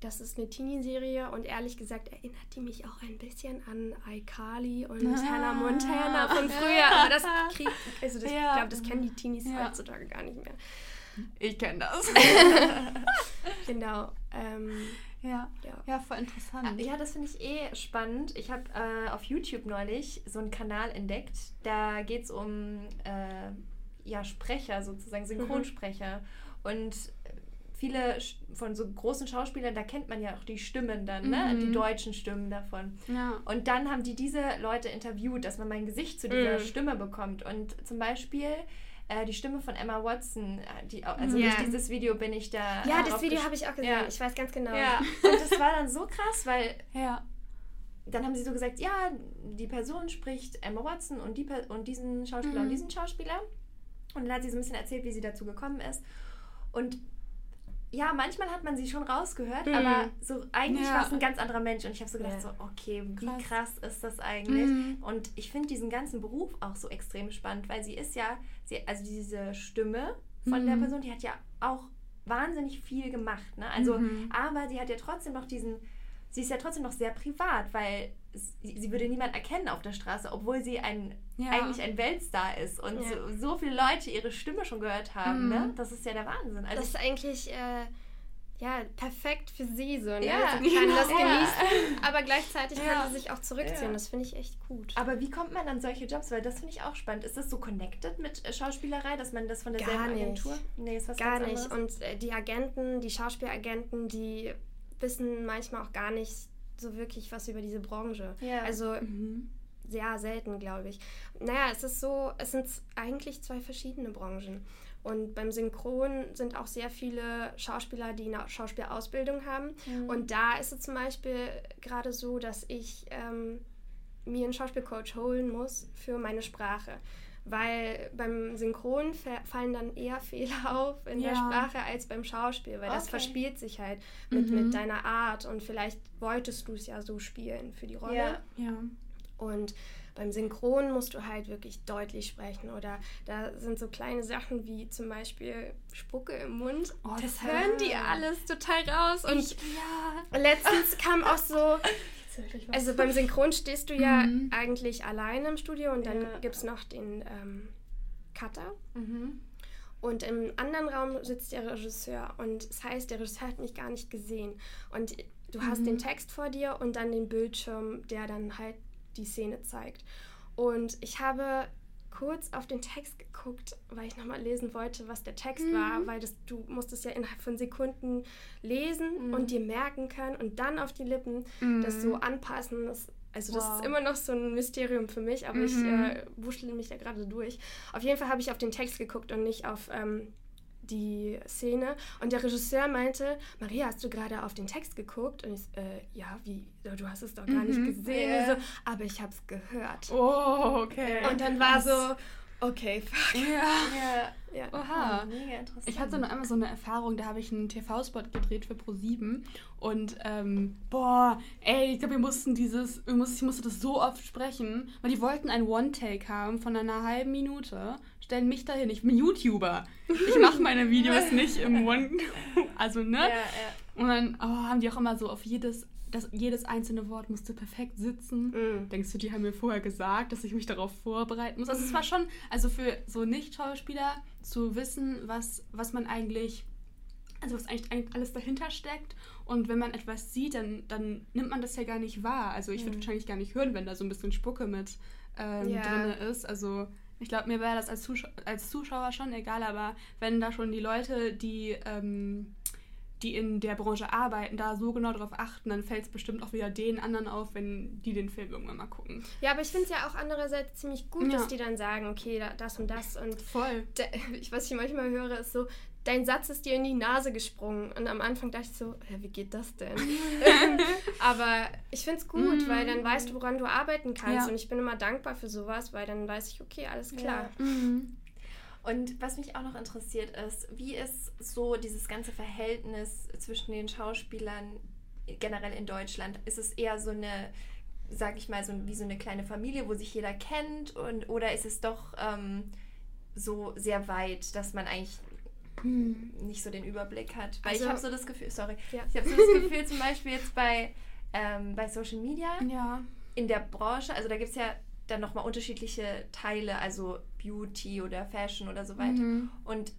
Das ist eine Teenie-Serie und ehrlich gesagt erinnert die mich auch ein bisschen an iCarly und ah. Hannah Montana von früher. Aber das kriegt, also das, ja. ich glaube, das kennen die Teenies heutzutage gar nicht mehr. Ich kenne das. genau. Ähm, ja. ja. ja, voll interessant. Ja, das finde ich eh spannend. Ich habe äh, auf YouTube neulich so einen Kanal entdeckt. Da geht es um äh, ja, Sprecher sozusagen, Synchronsprecher. Mhm. Und viele von so großen Schauspielern, da kennt man ja auch die Stimmen dann, ne? Mhm. die deutschen Stimmen davon. Ja. Und dann haben die diese Leute interviewt, dass man mein Gesicht zu dieser mhm. Stimme bekommt. Und zum Beispiel äh, die Stimme von Emma Watson, äh, die, also yeah. durch dieses Video bin ich da. Ja, das Video habe ich auch gesehen. Ja. Ich weiß ganz genau. Ja. Und das war dann so krass, weil ja. dann haben sie so gesagt, ja, die Person spricht Emma Watson und, die, und diesen Schauspieler mhm. und diesen Schauspieler. Und dann hat sie so ein bisschen erzählt, wie sie dazu gekommen ist. Und ja, manchmal hat man sie schon rausgehört, mhm. aber so eigentlich ja. war es ein ganz anderer Mensch. Und ich habe so gedacht, ja. so, okay, wie krass, krass ist das eigentlich? Mhm. Und ich finde diesen ganzen Beruf auch so extrem spannend, weil sie ist ja, sie, also diese Stimme von mhm. der Person, die hat ja auch wahnsinnig viel gemacht. Ne? Also, mhm. aber sie hat ja trotzdem noch diesen, sie ist ja trotzdem noch sehr privat, weil sie, sie würde niemand erkennen auf der Straße, obwohl sie ein, ja. eigentlich ein Weltstar ist und ja. so, so, viele Leute ihre Stimme schon gehört haben. Ne? Mhm. Ne? Das ist ja der Wahnsinn. Also, das ist eigentlich. Äh ja, perfekt für sie so. Ne? Ja, sie kann das genießen, aber gleichzeitig kann sie sich auch zurückziehen. Das finde ich echt gut. Aber wie kommt man an solche Jobs? Weil das finde ich auch spannend. Ist das so connected mit äh, Schauspielerei, dass man das von derselben Gar Agentur? Nee, ist was Gar nicht. Und äh, die Agenten, die Schauspielagenten, die wissen manchmal auch gar nicht so wirklich was über diese Branche. Ja. Also mhm. Sehr selten, glaube ich. Naja, es ist so, es sind eigentlich zwei verschiedene Branchen. Und beim Synchron sind auch sehr viele Schauspieler, die eine Schauspielausbildung haben. Mhm. Und da ist es zum Beispiel gerade so, dass ich ähm, mir einen Schauspielcoach holen muss für meine Sprache. Weil beim Synchron fallen dann eher Fehler auf in ja. der Sprache als beim Schauspiel, weil okay. das verspielt sich halt mit, mhm. mit deiner Art und vielleicht wolltest du es ja so spielen für die Rolle. Ja. ja. Und beim Synchron musst du halt wirklich deutlich sprechen oder da sind so kleine Sachen wie zum Beispiel Spucke im Mund. Oh, das hören die alles total raus. Und ich, ja. letztens kam auch so, also beim Synchron stehst du ja mhm. eigentlich alleine im Studio und dann ja. gibt es noch den ähm, Cutter. Mhm. Und im anderen Raum sitzt der Regisseur. Und das heißt, der Regisseur hat mich gar nicht gesehen. Und du hast mhm. den Text vor dir und dann den Bildschirm, der dann halt die Szene zeigt. Und ich habe kurz auf den Text geguckt, weil ich nochmal lesen wollte, was der Text mhm. war, weil das, du musst es ja innerhalb von Sekunden lesen mhm. und dir merken können und dann auf die Lippen mhm. das so anpassen. Das, also wow. das ist immer noch so ein Mysterium für mich, aber ich mhm. äh, wuschle mich da gerade durch. Auf jeden Fall habe ich auf den Text geguckt und nicht auf ähm, die Szene und der Regisseur meinte, Maria, hast du gerade auf den Text geguckt? Und ich, äh, ja, wie, du hast es doch gar mhm. nicht gesehen. Yeah. So, aber ich habe es gehört. Oh, okay. Und dann war so, Okay, fuck. Ja. ja. ja. Oha. Mega interessant. Ich hatte noch einmal so eine Erfahrung, da habe ich einen TV-Spot gedreht für Pro7 und ähm, boah, ey, ich glaube, wir mussten dieses, wir mussten, ich musste das so oft sprechen, weil die wollten ein One-Take haben von einer halben Minute, stellen mich dahin, ich bin YouTuber. Ich mache meine Videos nicht im One, also ne? Ja, ja. Und dann oh, haben die auch immer so auf jedes das, jedes einzelne Wort musste perfekt sitzen. Mm. Denkst du, die haben mir vorher gesagt, dass ich mich darauf vorbereiten muss? Also es war schon, also für so Nicht-Schauspieler zu wissen, was, was man eigentlich, also was eigentlich alles dahinter steckt. Und wenn man etwas sieht, dann, dann nimmt man das ja gar nicht wahr. Also ich würde wahrscheinlich gar nicht hören, wenn da so ein bisschen Spucke mit ähm, yeah. drin ist. Also ich glaube, mir wäre das als, Zuschauer, als Zuschauer schon egal, aber wenn da schon die Leute, die ähm, die in der Branche arbeiten, da so genau darauf achten, dann fällt es bestimmt auch wieder den anderen auf, wenn die den Film irgendwann mal gucken. Ja, aber ich finde es ja auch andererseits ziemlich gut, ja. dass die dann sagen, okay, das und das und voll. Da, ich, was ich manchmal höre, ist so, dein Satz ist dir in die Nase gesprungen. Und am Anfang dachte ich so, ja, wie geht das denn? aber ich finde es gut, mm. weil dann weißt du, woran du arbeiten kannst. Ja. Und ich bin immer dankbar für sowas, weil dann weiß ich, okay, alles klar. Ja. Mm. Und was mich auch noch interessiert ist, wie ist so dieses ganze Verhältnis zwischen den Schauspielern generell in Deutschland? Ist es eher so eine, sag ich mal, so wie so eine kleine Familie, wo sich jeder kennt? Und, oder ist es doch ähm, so sehr weit, dass man eigentlich hm. nicht so den Überblick hat? Weil also, ich habe so das Gefühl, sorry, ja. ich habe so das Gefühl zum Beispiel jetzt bei, ähm, bei Social Media, ja. in der Branche, also da gibt es ja dann nochmal unterschiedliche Teile, also Beauty oder Fashion oder so weiter. Mhm. Und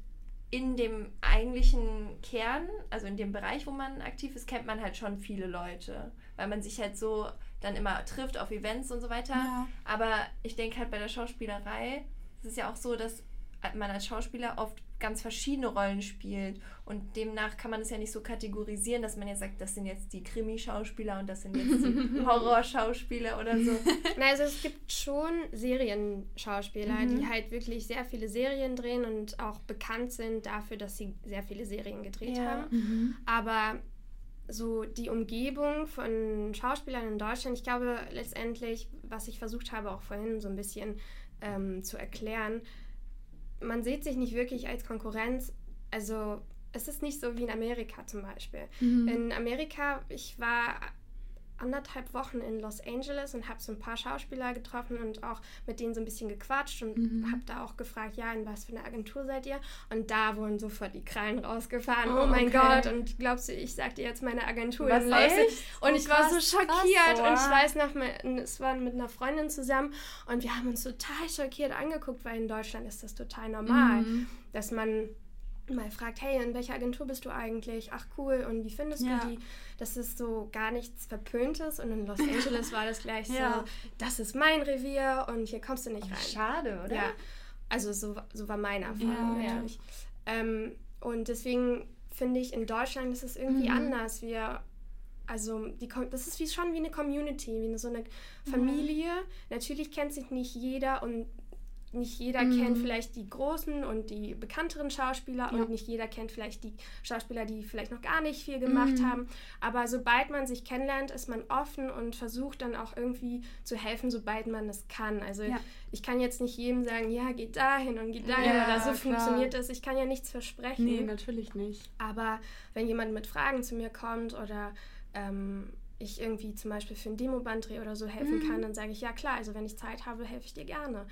in dem eigentlichen Kern, also in dem Bereich, wo man aktiv ist, kennt man halt schon viele Leute, weil man sich halt so dann immer trifft auf Events und so weiter. Ja. Aber ich denke halt bei der Schauspielerei, es ist ja auch so, dass man als Schauspieler oft ganz verschiedene Rollen spielt. Und demnach kann man es ja nicht so kategorisieren, dass man jetzt sagt, das sind jetzt die Krimi-Schauspieler und das sind jetzt die Horrorschauspieler oder so. Na, also es gibt schon Serienschauspieler, mhm. die halt wirklich sehr viele Serien drehen und auch bekannt sind dafür, dass sie sehr viele Serien gedreht ja. haben. Mhm. Aber so die Umgebung von Schauspielern in Deutschland, ich glaube letztendlich, was ich versucht habe, auch vorhin so ein bisschen ähm, zu erklären, man sieht sich nicht wirklich als Konkurrenz. Also es ist nicht so wie in Amerika zum Beispiel. Mhm. In Amerika, ich war anderthalb Wochen in Los Angeles und habe so ein paar Schauspieler getroffen und auch mit denen so ein bisschen gequatscht und mhm. habe da auch gefragt, ja, in was für eine Agentur seid ihr? Und da wurden sofort die Krallen rausgefahren. Oh, oh mein okay. Gott! Und glaubst du, ich sagte jetzt meine Agentur was, in Los Angeles? Und oh, ich war so schockiert krass, und ich weiß noch, es war mit einer Freundin zusammen und wir haben uns total schockiert angeguckt, weil in Deutschland ist das total normal, mhm. dass man mal fragt, hey, in welcher Agentur bist du eigentlich? Ach cool, und wie findest ja. du die? Das ist so gar nichts Verpöntes und in Los Angeles war das gleich ja. so, das ist mein Revier und hier kommst du nicht rein. Schade, oder? Ja, also so, so war meine Erfahrung ja, natürlich. Ähm, und deswegen finde ich, in Deutschland ist es irgendwie mhm. anders. Wir also die, das ist wie schon wie eine Community, wie eine, so eine Familie. Mhm. Natürlich kennt sich nicht jeder und nicht jeder mhm. kennt vielleicht die großen und die bekannteren Schauspieler ja. und nicht jeder kennt vielleicht die Schauspieler, die vielleicht noch gar nicht viel gemacht mhm. haben. Aber sobald man sich kennenlernt, ist man offen und versucht dann auch irgendwie zu helfen, sobald man es kann. Also ja. ich kann jetzt nicht jedem sagen, ja, geht dahin und geht dahin ja, oder so klar. funktioniert das. Ich kann ja nichts versprechen. Nee, natürlich nicht. Aber wenn jemand mit Fragen zu mir kommt oder ähm, ich irgendwie zum Beispiel für ein Demoband-Dreh oder so helfen mhm. kann, dann sage ich, ja klar, also wenn ich Zeit habe, helfe ich dir gerne.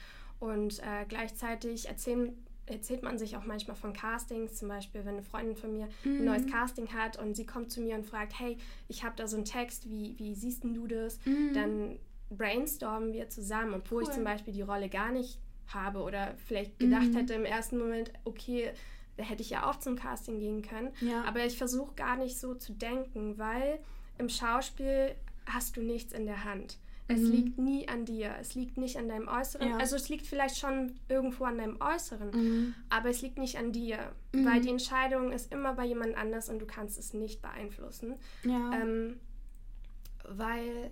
Und äh, gleichzeitig erzählen, erzählt man sich auch manchmal von Castings, zum Beispiel, wenn eine Freundin von mir mhm. ein neues Casting hat und sie kommt zu mir und fragt, hey, ich habe da so einen Text, wie, wie siehst du das? Mhm. Dann brainstormen wir zusammen, obwohl cool. ich zum Beispiel die Rolle gar nicht habe oder vielleicht gedacht mhm. hätte im ersten Moment, okay, da hätte ich ja auch zum Casting gehen können. Ja. Aber ich versuche gar nicht so zu denken, weil im Schauspiel hast du nichts in der Hand. Es mhm. liegt nie an dir. Es liegt nicht an deinem Äußeren. Ja. Also es liegt vielleicht schon irgendwo an deinem Äußeren, mhm. aber es liegt nicht an dir. Mhm. Weil die Entscheidung ist immer bei jemand anders und du kannst es nicht beeinflussen. Ja. Ähm, weil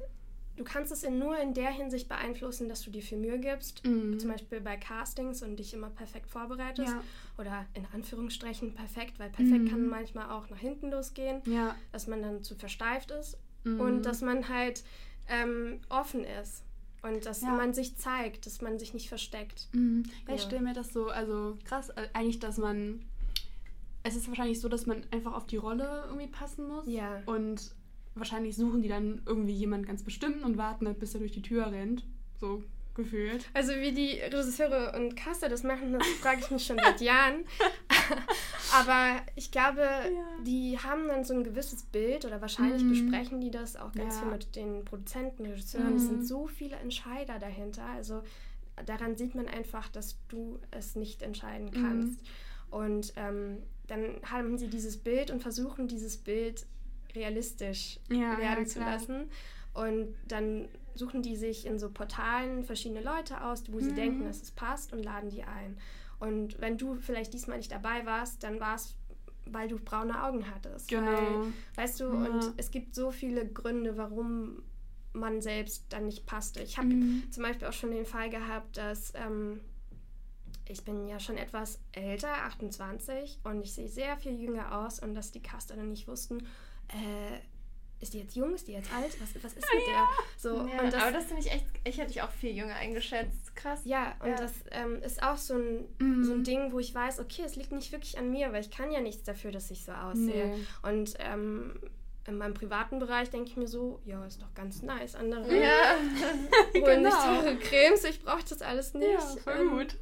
du kannst es in nur in der Hinsicht beeinflussen, dass du dir viel Mühe gibst. Mhm. Zum Beispiel bei Castings und dich immer perfekt vorbereitest. Ja. Oder in Anführungsstrichen perfekt, weil perfekt kann mhm. manchmal auch nach hinten losgehen. Ja. Dass man dann zu versteift ist. Mhm. Und dass man halt ähm, offen ist. Und dass ja. man sich zeigt, dass man sich nicht versteckt. Mhm. Ja, ich stelle mir das so, also krass, äh, eigentlich, dass man. Es ist wahrscheinlich so, dass man einfach auf die Rolle irgendwie passen muss. Ja. Und wahrscheinlich suchen die dann irgendwie jemand ganz bestimmt und warten halt, bis er durch die Tür rennt. So gefühlt. Also wie die Regisseure und Caster das machen, das frage ich mich schon seit Jahren. Aber ich glaube, ja. die haben dann so ein gewisses Bild oder wahrscheinlich mhm. besprechen die das auch ganz ja. viel mit den Produzenten, Regisseuren. Mhm. Es sind so viele Entscheider dahinter. Also daran sieht man einfach, dass du es nicht entscheiden mhm. kannst. Mhm. Und ähm, dann haben sie dieses Bild und versuchen dieses Bild realistisch ja, werden zu lassen. Und dann suchen die sich in so Portalen verschiedene Leute aus, wo sie mhm. denken, dass es passt und laden die ein. Und wenn du vielleicht diesmal nicht dabei warst, dann war es, weil du braune Augen hattest. Genau. Weil, weißt du, ja. und es gibt so viele Gründe, warum man selbst dann nicht passte. Ich habe mhm. zum Beispiel auch schon den Fall gehabt, dass ähm, ich bin ja schon etwas älter, 28, und ich sehe sehr viel jünger aus und dass die Caster dann nicht wussten, äh, ist die jetzt jung, ist die jetzt alt? Was, was ist mit ja. der? So, ja, und das, aber das finde ich echt, ich hätte dich auch viel jünger eingeschätzt. Krass. Ja, und ja. das ähm, ist auch so ein, mhm. so ein Ding, wo ich weiß, okay, es liegt nicht wirklich an mir, weil ich kann ja nichts dafür, dass ich so aussehe. Nee. Und ähm, in meinem privaten Bereich denke ich mir so, ja, ist doch ganz nice. Andere ja. holen genau. sich teure Cremes, ich brauche das alles nicht. Ja, voll ähm, gut.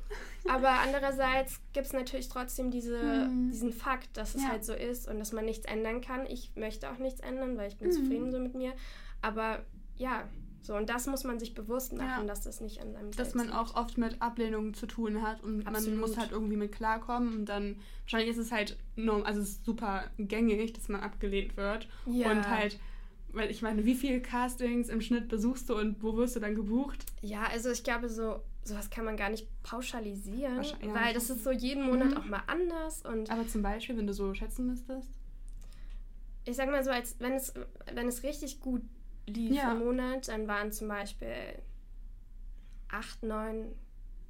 Aber andererseits gibt es natürlich trotzdem diese, mhm. diesen Fakt, dass es ja. halt so ist und dass man nichts ändern kann. Ich möchte auch nichts ändern, weil ich bin mhm. zufrieden so mit mir. Aber ja, so, und das muss man sich bewusst machen, ja. dass das nicht an seinem Dass man auch oft mit Ablehnungen zu tun hat und Absolut. man muss halt irgendwie mit klarkommen und dann, wahrscheinlich ist es halt, norm, also es ist super gängig, dass man abgelehnt wird ja. und halt, weil ich meine, wie viele Castings im Schnitt besuchst du und wo wirst du dann gebucht? Ja, also ich glaube so, sowas kann man gar nicht pauschalisieren, ja, weil das ist so jeden Monat mhm. auch mal anders und... Aber zum Beispiel, wenn du so schätzen müsstest? Ich sag mal so, als wenn es, wenn es richtig gut lief ja. im Monat, dann waren zum Beispiel acht, neun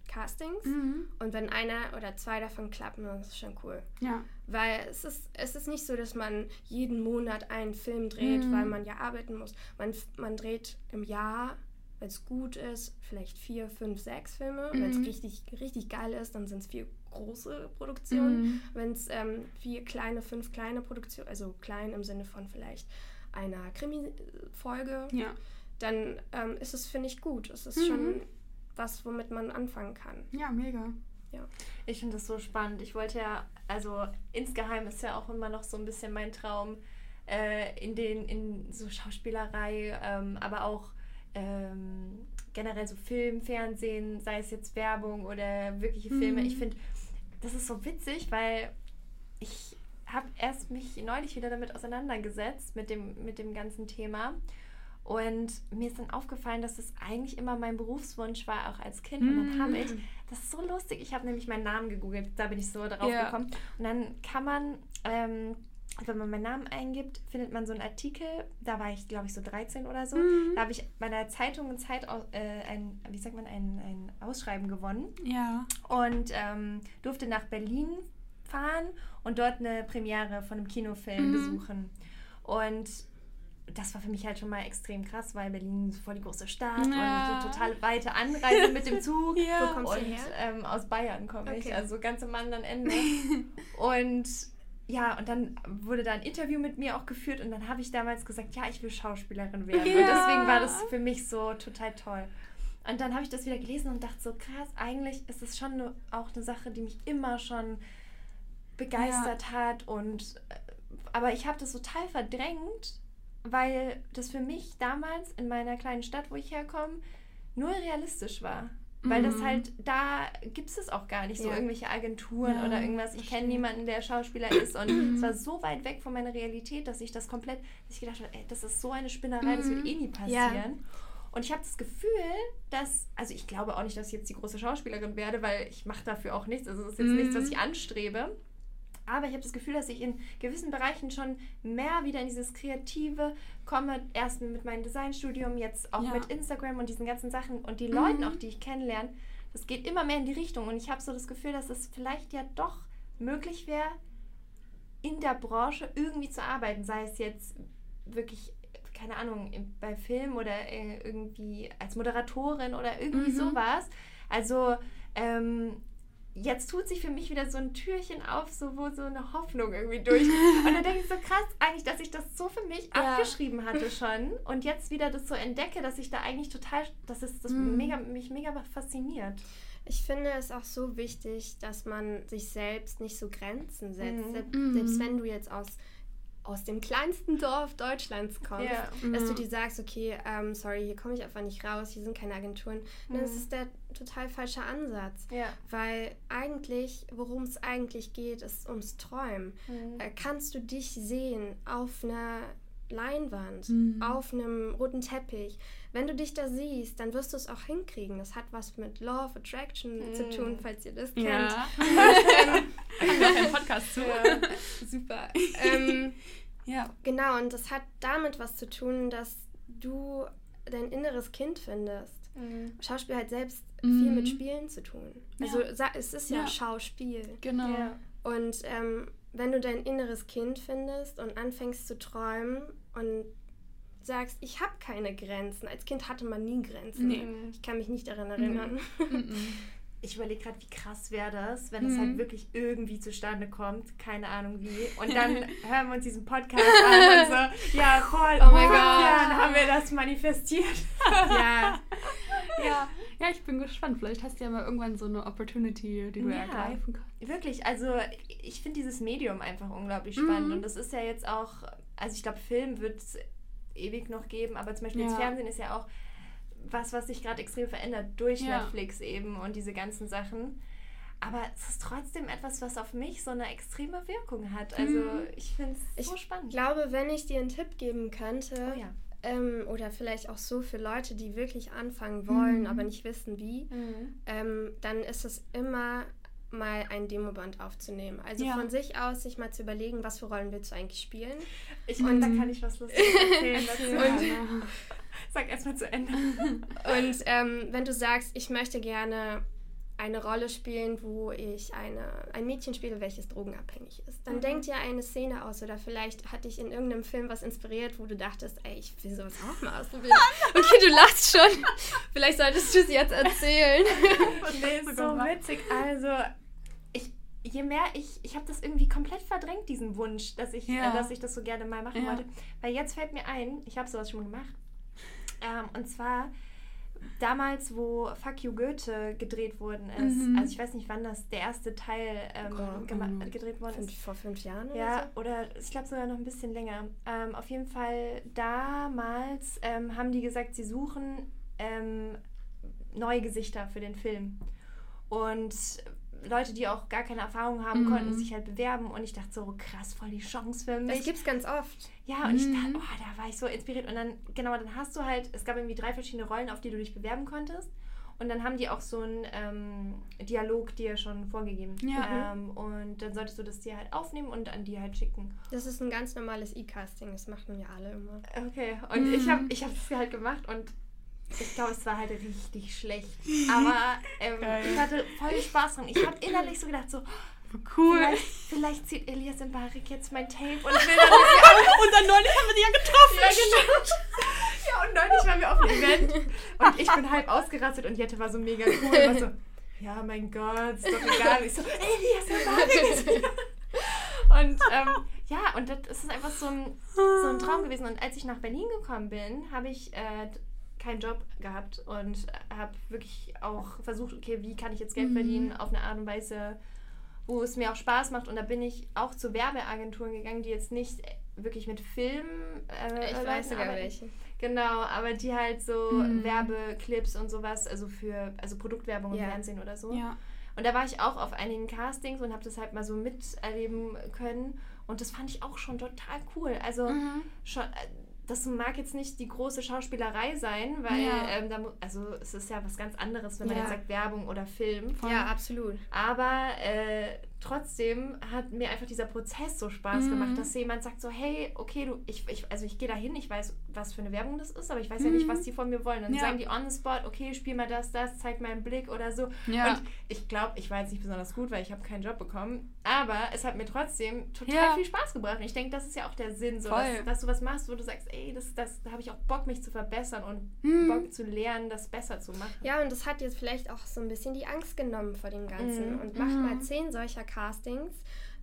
Castings. Mhm. Und wenn einer oder zwei davon klappen, dann ist es schon cool. Ja. Weil es ist, es ist nicht so, dass man jeden Monat einen Film dreht, mhm. weil man ja arbeiten muss. Man, man dreht im Jahr, wenn es gut ist, vielleicht vier, fünf, sechs Filme. Mhm. Wenn es richtig, richtig geil ist, dann sind es vier große Produktionen. Mhm. Wenn es ähm, vier kleine, fünf kleine Produktionen, also klein im Sinne von vielleicht einer Krimi-Folge, ja. dann ähm, ist es, finde ich, gut. Es ist mhm. schon was, womit man anfangen kann. Ja, mega. Ja. Ich finde das so spannend. Ich wollte ja, also insgeheim ist ja auch immer noch so ein bisschen mein Traum äh, in den, in so Schauspielerei, ähm, aber auch ähm, generell so Film, Fernsehen, sei es jetzt Werbung oder wirkliche Filme. Mhm. Ich finde, das ist so witzig, weil ich habe erst mich neulich wieder damit auseinandergesetzt, mit dem, mit dem ganzen Thema. Und mir ist dann aufgefallen, dass es eigentlich immer mein Berufswunsch war, auch als Kind. Und dann habe ich, mhm. das ist so lustig, ich habe nämlich meinen Namen gegoogelt, da bin ich so darauf ja. gekommen. Und dann kann man, ähm, wenn man meinen Namen eingibt, findet man so einen Artikel, da war ich, glaube ich, so 13 oder so. Mhm. Da habe ich bei der Zeitung ein, Zeit, äh, ein, wie sagt man, ein, ein Ausschreiben gewonnen. Ja. Und ähm, durfte nach Berlin fahren und dort eine Premiere von einem Kinofilm mhm. besuchen. Und das war für mich halt schon mal extrem krass, weil Berlin voll die große Stadt ja. und total weite Anreise mit dem Zug. ja. Wo kommst du her? Ähm, aus Bayern komme okay. ich, also ganz am anderen Ende. und ja, und dann wurde da ein Interview mit mir auch geführt und dann habe ich damals gesagt, ja, ich will Schauspielerin werden. Ja. Und deswegen war das für mich so total toll. Und dann habe ich das wieder gelesen und dachte so, krass, eigentlich ist es schon ne, auch eine Sache, die mich immer schon begeistert ja. hat und äh, aber ich habe das total verdrängt, weil das für mich damals in meiner kleinen Stadt, wo ich herkomme, nur realistisch war. Weil das mhm. halt, da gibt es auch gar nicht, so ja. irgendwelche Agenturen ja, oder irgendwas. Ich kenne niemanden, der Schauspieler ist. Und es war so weit weg von meiner Realität, dass ich das komplett, dass ich gedacht habe, ey, das ist so eine Spinnerei, das wird mhm. eh nie passieren. Ja. Und ich habe das Gefühl, dass, also ich glaube auch nicht, dass ich jetzt die große Schauspielerin werde, weil ich mache dafür auch nichts. Also das ist jetzt mhm. nichts, was ich anstrebe. Aber ich habe das Gefühl, dass ich in gewissen Bereichen schon mehr wieder in dieses Kreative komme. Erst mit meinem Designstudium, jetzt auch ja. mit Instagram und diesen ganzen Sachen und die mhm. Leuten auch, die ich kennenlerne. Das geht immer mehr in die Richtung. Und ich habe so das Gefühl, dass es vielleicht ja doch möglich wäre, in der Branche irgendwie zu arbeiten. Sei es jetzt wirklich, keine Ahnung, bei Film oder äh, irgendwie als Moderatorin oder irgendwie mhm. sowas. Also ähm, jetzt tut sich für mich wieder so ein Türchen auf, so wo so eine Hoffnung irgendwie durch. Und dann denke ich so krass eigentlich, dass ich das so für mich ja. abgeschrieben hatte schon und jetzt wieder das so entdecke, dass ich da eigentlich total, dass es das mhm. mega, mich mega fasziniert. Ich finde es auch so wichtig, dass man sich selbst nicht so Grenzen setzt. Mhm. Selbst, selbst mhm. wenn du jetzt aus aus dem kleinsten Dorf Deutschlands kommst, ja. dass du mhm. dir sagst, okay, ähm, sorry, hier komme ich einfach nicht raus, hier sind keine Agenturen, mhm. dann ist es der total falsche Ansatz. Ja. Weil eigentlich, worum es eigentlich geht, ist ums Träumen. Mhm. Äh, kannst du dich sehen auf einer Leinwand, mhm. auf einem roten Teppich. Wenn du dich da siehst, dann wirst du es auch hinkriegen. Das hat was mit Law of Attraction mhm. zu tun, falls ihr das kennt. Ja. Haben wir einen Podcast zu. Ja. Super. Ähm, ja. Genau, und das hat damit was zu tun, dass du dein inneres Kind findest. Mhm. Schauspiel hat selbst mhm. viel mit Spielen zu tun. Also ja. es ist ja, ja. Schauspiel. Genau. Ja. Und ähm, wenn du dein inneres Kind findest und anfängst zu träumen und sagst, ich habe keine Grenzen. Als Kind hatte man nie Grenzen. Nee. Ich kann mich nicht daran erinnern. Mhm. ich überlege gerade, wie krass wäre das, wenn es halt mhm. halt wirklich irgendwie zustande kommt, keine Ahnung wie. Und dann hören wir uns diesen Podcast an und so, ja, voll, oh mein Gott, dann haben wir das manifestiert. ja. ja. Ja, ich bin gespannt. Vielleicht hast du ja mal irgendwann so eine Opportunity, die du ja, ergreifen kannst. Wirklich, also ich finde dieses Medium einfach unglaublich spannend. Mhm. Und das ist ja jetzt auch, also ich glaube, Film wird es ewig noch geben, aber zum Beispiel ja. das Fernsehen ist ja auch was, was sich gerade extrem verändert durch ja. Netflix eben und diese ganzen Sachen. Aber es ist trotzdem etwas, was auf mich so eine extreme Wirkung hat. Also mhm. ich finde es so spannend. Ich glaube, wenn ich dir einen Tipp geben könnte, oh ja. ähm, oder vielleicht auch so für Leute, die wirklich anfangen wollen, mhm. aber nicht wissen wie, mhm. ähm, dann ist es immer mal ein Demoband aufzunehmen. Also ja. von sich aus sich mal zu überlegen, was für Rollen willst du eigentlich spielen. Ich meine, da kann ich was Lustiges erzählen dazu. Sag erstmal zu Ende. Und ähm, wenn du sagst, ich möchte gerne eine Rolle spielen, wo ich eine, ein Mädchen spiele, welches drogenabhängig ist. Dann mhm. denk dir eine Szene aus oder vielleicht hat dich in irgendeinem Film was inspiriert, wo du dachtest, ey, ich will sowas auch mal ausprobieren. okay, du lachst schon. vielleicht solltest du es jetzt erzählen. nee, so witzig. Also, ich, je mehr ich, ich habe das irgendwie komplett verdrängt, diesen Wunsch, dass ich, ja. äh, dass ich das so gerne mal machen ja. wollte. Weil jetzt fällt mir ein, ich habe sowas schon gemacht. Ähm, und zwar damals, wo Fuck You Goethe gedreht worden ist. Mhm. Also ich weiß nicht, wann das der erste Teil ähm, oh, gedreht worden ist. Vor fünf Jahren oder Ja, so? oder ich glaube sogar noch ein bisschen länger. Ähm, auf jeden Fall damals ähm, haben die gesagt, sie suchen ähm, neue Gesichter für den Film. Und Leute, die auch gar keine Erfahrung haben, mhm. konnten sich halt bewerben und ich dachte so, krass, voll die Chance für mich. Das gibt's ganz oft. Ja, und mhm. ich dachte, oh, da war ich so inspiriert. Und dann, genau, dann hast du halt, es gab irgendwie drei verschiedene Rollen, auf die du dich bewerben konntest. Und dann haben die auch so einen ähm, Dialog dir schon vorgegeben. Ja. Ähm, und dann solltest du das dir halt aufnehmen und an die halt schicken. Das ist ein ganz normales E-Casting, das machen wir alle immer. Okay, und mhm. ich habe ich hab das halt gemacht und ich glaube, es war halt richtig schlecht. Aber ähm, ich hatte voll Spaß dran. Ich habe innerlich so gedacht, so, Cool. Vielleicht, vielleicht zieht Elias und Barik jetzt mein Tape und will dann Und dann neulich haben wir die ja getroffen. Ja, genau. ja, und neulich waren wir auf einem Event und ich bin halb ausgerastet und Jette war so mega cool und war so, ja, mein Gott, ist doch egal. Ich so, Elias und Barik ist wieder. Und ähm, ja, und das ist einfach so ein, so ein Traum gewesen. Und als ich nach Berlin gekommen bin, habe ich äh, keinen Job gehabt und habe wirklich auch versucht, okay, wie kann ich jetzt Geld mhm. verdienen auf eine Art und Weise, wo es mir auch Spaß macht. Und da bin ich auch zu Werbeagenturen gegangen, die jetzt nicht wirklich mit Film. Äh, ich weiß sogar welche. Genau, aber die halt so mhm. Werbeclips und sowas, also für also Produktwerbung im Fernsehen oder so. Ja. Und da war ich auch auf einigen Castings und habe das halt mal so miterleben können. Und das fand ich auch schon total cool. Also mhm. schon, äh, das mag jetzt nicht die große Schauspielerei sein, weil ja. ähm, da, also es ist ja was ganz anderes, wenn man jetzt sagt Werbung oder Film. Ja, absolut. Aber äh, trotzdem hat mir einfach dieser Prozess so Spaß mhm. gemacht, dass jemand sagt so, hey, okay, du, ich, ich also ich gehe da hin, ich weiß, was für eine Werbung das ist, aber ich weiß mhm. ja nicht, was mhm. die von mir wollen. Dann ja. sagen die on the spot, okay, spiel mal das, das, zeig mal einen Blick oder so. Ja. Und ich glaube, ich war jetzt nicht besonders gut, weil ich habe keinen Job bekommen, aber es hat mir trotzdem total ja. viel Spaß gebracht. Und ich denke, das ist ja auch der Sinn, so, dass, dass, du was machst, wo du sagst, ey, das, das, da habe ich auch Bock, mich zu verbessern und mhm. Bock zu lernen, das besser zu machen. Ja, und das hat jetzt vielleicht auch so ein bisschen die Angst genommen vor dem Ganzen. Mhm. Und mach mal mhm. zehn solcher Castings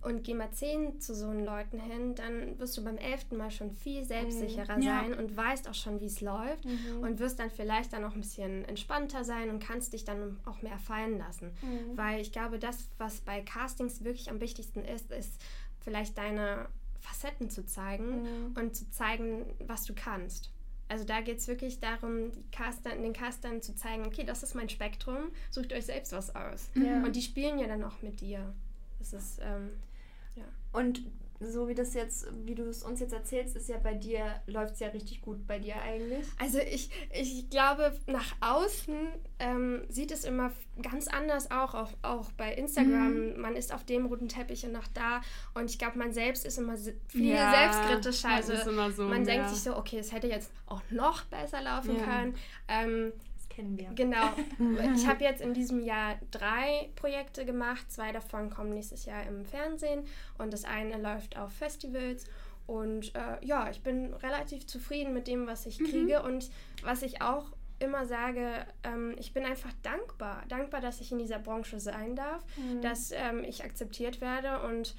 und geh mal zehn zu so einen Leuten hin, dann wirst du beim elften Mal schon viel selbstsicherer mhm. sein und weißt auch schon, wie es läuft mhm. und wirst dann vielleicht dann auch ein bisschen entspannter sein und kannst dich dann auch mehr fallen lassen. Mhm. Weil ich glaube, das, was bei Castings wirklich am wichtigsten ist, ist vielleicht deine Facetten zu zeigen mhm. und zu zeigen, was du kannst. Also da geht es wirklich darum, Caster, den Castern zu zeigen, okay, das ist mein Spektrum, sucht euch selbst was aus. Ja. Und die spielen ja dann auch mit dir. Das ist, ähm, ja. Und so wie das jetzt, wie du es uns jetzt erzählst, ist ja bei dir, läuft es ja richtig gut bei dir eigentlich. Also ich, ich glaube, nach außen ähm, sieht es immer ganz anders auch, auch, auch bei Instagram. Mhm. Man ist auf dem roten Teppich und noch da. Und ich glaube, man selbst ist immer viel ja, selbstkritischer. Also so, man ja. denkt sich so, okay, es hätte jetzt auch noch besser laufen ja. können. Ähm, kennen wir. Genau. Ich habe jetzt in diesem Jahr drei Projekte gemacht. Zwei davon kommen nächstes Jahr im Fernsehen und das eine läuft auf Festivals. Und äh, ja, ich bin relativ zufrieden mit dem, was ich mhm. kriege. Mhm. Und was ich auch immer sage, ähm, ich bin einfach dankbar. Dankbar, dass ich in dieser Branche sein darf, mhm. dass ähm, ich akzeptiert werde und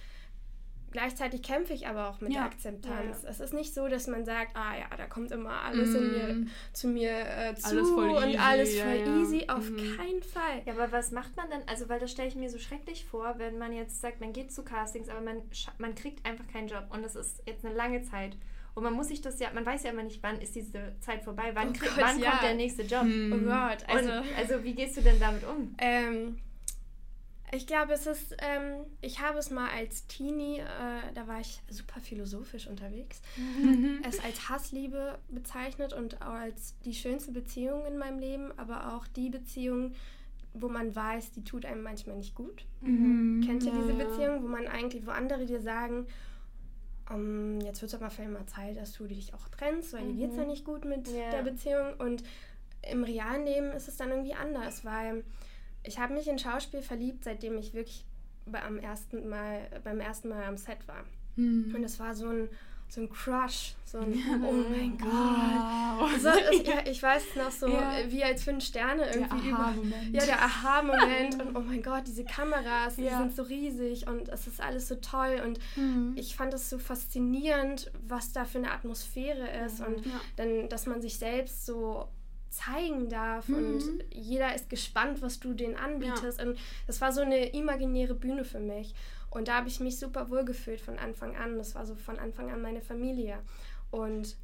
Gleichzeitig kämpfe ich aber auch mit ja. der Akzeptanz. Ja. Es ist nicht so, dass man sagt, ah ja, da kommt immer alles mm. in mir, mhm. zu mir äh, zu alles und easy. alles voll ja, easy. Auf mm. keinen Fall. Ja, aber was macht man dann? Also, weil das stelle ich mir so schrecklich vor, wenn man jetzt sagt, man geht zu Castings, aber man, man kriegt einfach keinen Job und das ist jetzt eine lange Zeit. Und man muss sich das ja, man weiß ja immer nicht, wann ist diese Zeit vorbei, wann, oh krieg, Gott, wann kommt der nächste Job. Mm. Oh Gott, also, und, also wie gehst du denn damit um? Ähm, ich glaube, es ist, ähm, ich habe es mal als Teenie, äh, da war ich super philosophisch unterwegs, mhm. es als Hassliebe bezeichnet und auch als die schönste Beziehung in meinem Leben, aber auch die Beziehung, wo man weiß, die tut einem manchmal nicht gut. Mhm. Kennt ihr ja, diese Beziehung, wo man eigentlich, wo andere dir sagen, um, jetzt wird es aber vielleicht mal Zeit, dass du dich auch trennst, weil mhm. dir geht es ja nicht gut mit ja. der Beziehung und im realen Leben ist es dann irgendwie anders, weil ich habe mich in Schauspiel verliebt, seitdem ich wirklich bei, am ersten Mal, beim ersten Mal am Set war. Mhm. Und es war so ein so ein Crush, so ein Oh mein Gott. Wow. So, ich, ja, ich weiß noch so, ja. wie als fünf Sterne irgendwie der über. Ja, der Aha-Moment und oh mein Gott, diese Kameras, ja. die sind so riesig und es ist alles so toll und mhm. ich fand es so faszinierend, was da für eine Atmosphäre ist und dann, dass man sich selbst so zeigen darf mhm. und jeder ist gespannt, was du denen anbietest. Und das war so eine imaginäre Bühne für mich. Und da habe ich mich super wohl gefühlt von Anfang an. Das war so von Anfang an meine Familie. Und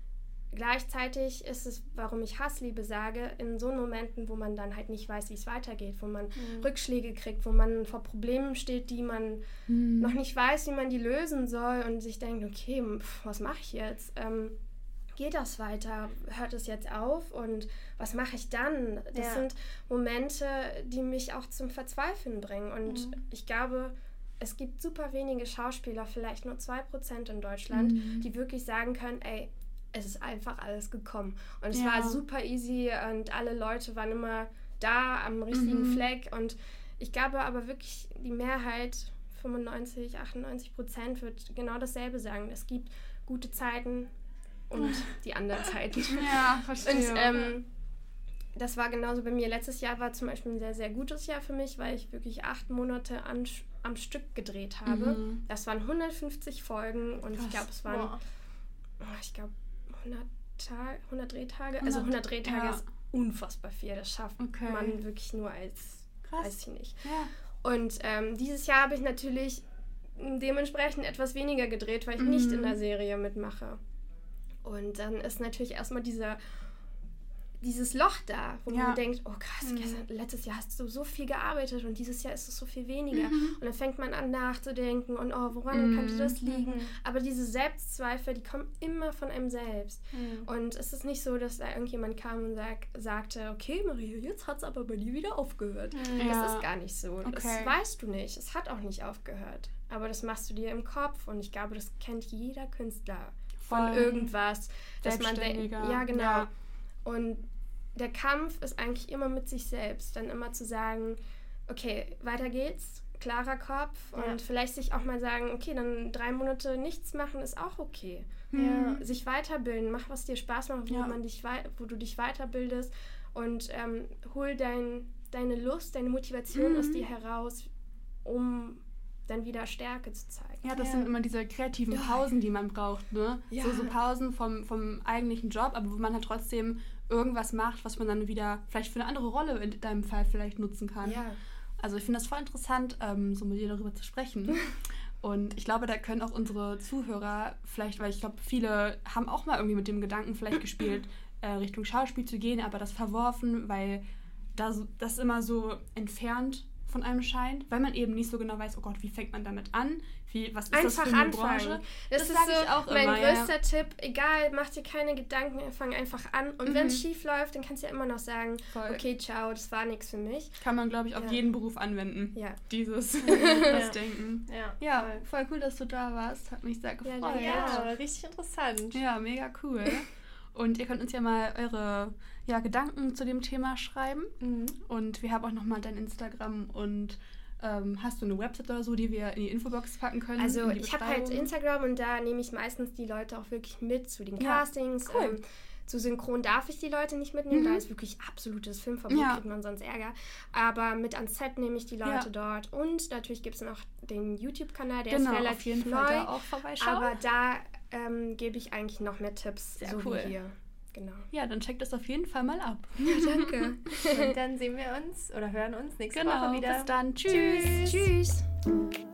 gleichzeitig ist es, warum ich Hassliebe sage, in so Momenten, wo man dann halt nicht weiß, wie es weitergeht, wo man mhm. Rückschläge kriegt, wo man vor Problemen steht, die man mhm. noch nicht weiß, wie man die lösen soll und sich denkt, okay, pf, was mache ich jetzt? Ähm, geht das weiter? Hört es jetzt auf? Und was mache ich dann? Das ja. sind Momente, die mich auch zum Verzweifeln bringen. Und mhm. ich glaube, es gibt super wenige Schauspieler, vielleicht nur 2% in Deutschland, mhm. die wirklich sagen können, ey, es ist einfach alles gekommen. Und es ja. war super easy und alle Leute waren immer da am richtigen mhm. Fleck. Und ich glaube aber wirklich, die Mehrheit, 95, 98 Prozent, wird genau dasselbe sagen. Es gibt gute Zeiten und die anderen Zeiten. Ja, verstehe. Und ähm, das war genauso bei mir. Letztes Jahr war zum Beispiel ein sehr, sehr gutes Jahr für mich, weil ich wirklich acht Monate an, am Stück gedreht habe. Mhm. Das waren 150 Folgen und Krass. ich glaube, es waren, oh, ich glaube, 100, Tag, 100 Drehtage. 100, also 100 Drehtage ja. ist unfassbar viel. Das schafft okay. man wirklich nur als, Krass. weiß ich nicht. Ja. Und ähm, dieses Jahr habe ich natürlich dementsprechend etwas weniger gedreht, weil ich mhm. nicht in der Serie mitmache. Und dann ist natürlich erstmal dieser dieses Loch da, wo ja. man denkt, oh krass, mhm. letztes Jahr hast du so viel gearbeitet und dieses Jahr ist es so viel weniger. Mhm. Und dann fängt man an nachzudenken und oh, woran mhm. könnte das liegen? Mhm. Aber diese Selbstzweifel, die kommen immer von einem selbst. Mhm. Und es ist nicht so, dass da irgendjemand kam und sag, sagte, okay, Maria, jetzt hat es aber bei dir wieder aufgehört. Mhm. Das ja. ist gar nicht so. Okay. Das weißt du nicht. Es hat auch nicht aufgehört. Aber das machst du dir im Kopf und ich glaube, das kennt jeder Künstler von Voll. irgendwas. Dass man ja, genau. Ja. Und der Kampf ist eigentlich immer mit sich selbst, dann immer zu sagen, okay, weiter geht's, klarer Kopf ja. und vielleicht sich auch mal sagen, okay, dann drei Monate nichts machen ist auch okay. Ja. Sich weiterbilden, mach was dir Spaß macht, wo, ja. man dich, wo du dich weiterbildest und ähm, hol dein, deine Lust, deine Motivation mhm. aus dir heraus, um dann wieder Stärke zu zeigen. Ja, das ja. sind immer diese kreativen Pausen, die man braucht, ne? Ja. So, so Pausen vom, vom eigentlichen Job, aber wo man halt trotzdem irgendwas macht, was man dann wieder vielleicht für eine andere Rolle in deinem Fall vielleicht nutzen kann. Ja. Also ich finde das voll interessant, ähm, so mit dir darüber zu sprechen. Und ich glaube, da können auch unsere Zuhörer vielleicht, weil ich glaube, viele haben auch mal irgendwie mit dem Gedanken vielleicht gespielt, äh, Richtung Schauspiel zu gehen, aber das verworfen, weil das, das immer so entfernt von einem scheint, weil man eben nicht so genau weiß, oh Gott, wie fängt man damit an? Wie, was ist Einfach das für eine anfangen. Branche? Das, das ist so ich auch mein immer, größter ja. Tipp. Egal, mach dir keine Gedanken, fang einfach an. Und mhm. wenn es schief läuft, dann kannst du ja immer noch sagen, Voll. okay, ciao, das war nichts für mich. Kann man, glaube ich, auf ja. jeden Beruf anwenden. Ja. Dieses das Denken. Ja, ja voll. cool, dass du da warst. Hat mich sehr gefreut. Ja, ja richtig interessant. Ja, mega cool. Und ihr könnt uns ja mal eure ja, Gedanken zu dem Thema schreiben. Mhm. Und wir haben auch nochmal dein Instagram und ähm, hast du eine Website oder so, die wir in die Infobox packen können? Also ich habe halt Instagram und da nehme ich meistens die Leute auch wirklich mit zu den ja, Castings. Cool. Ähm, zu Synchron darf ich die Leute nicht mitnehmen, mhm. da ist wirklich absolutes Filmverbot, ja. kriegt man sonst Ärger. Aber mit ans Set nehme ich die Leute ja. dort. Und natürlich gibt es noch den YouTube-Kanal, der genau, ist relativ neu. Fall da auch vorbeischauen. Aber da ähm, gebe ich eigentlich noch mehr Tipps, Sehr so cool. wie hier. Genau. Ja, dann checkt das auf jeden Fall mal ab. Ja, danke. Und dann sehen wir uns oder hören uns nächste genau, Woche wieder. Bis dann. Tschüss. Tschüss. Tschüss.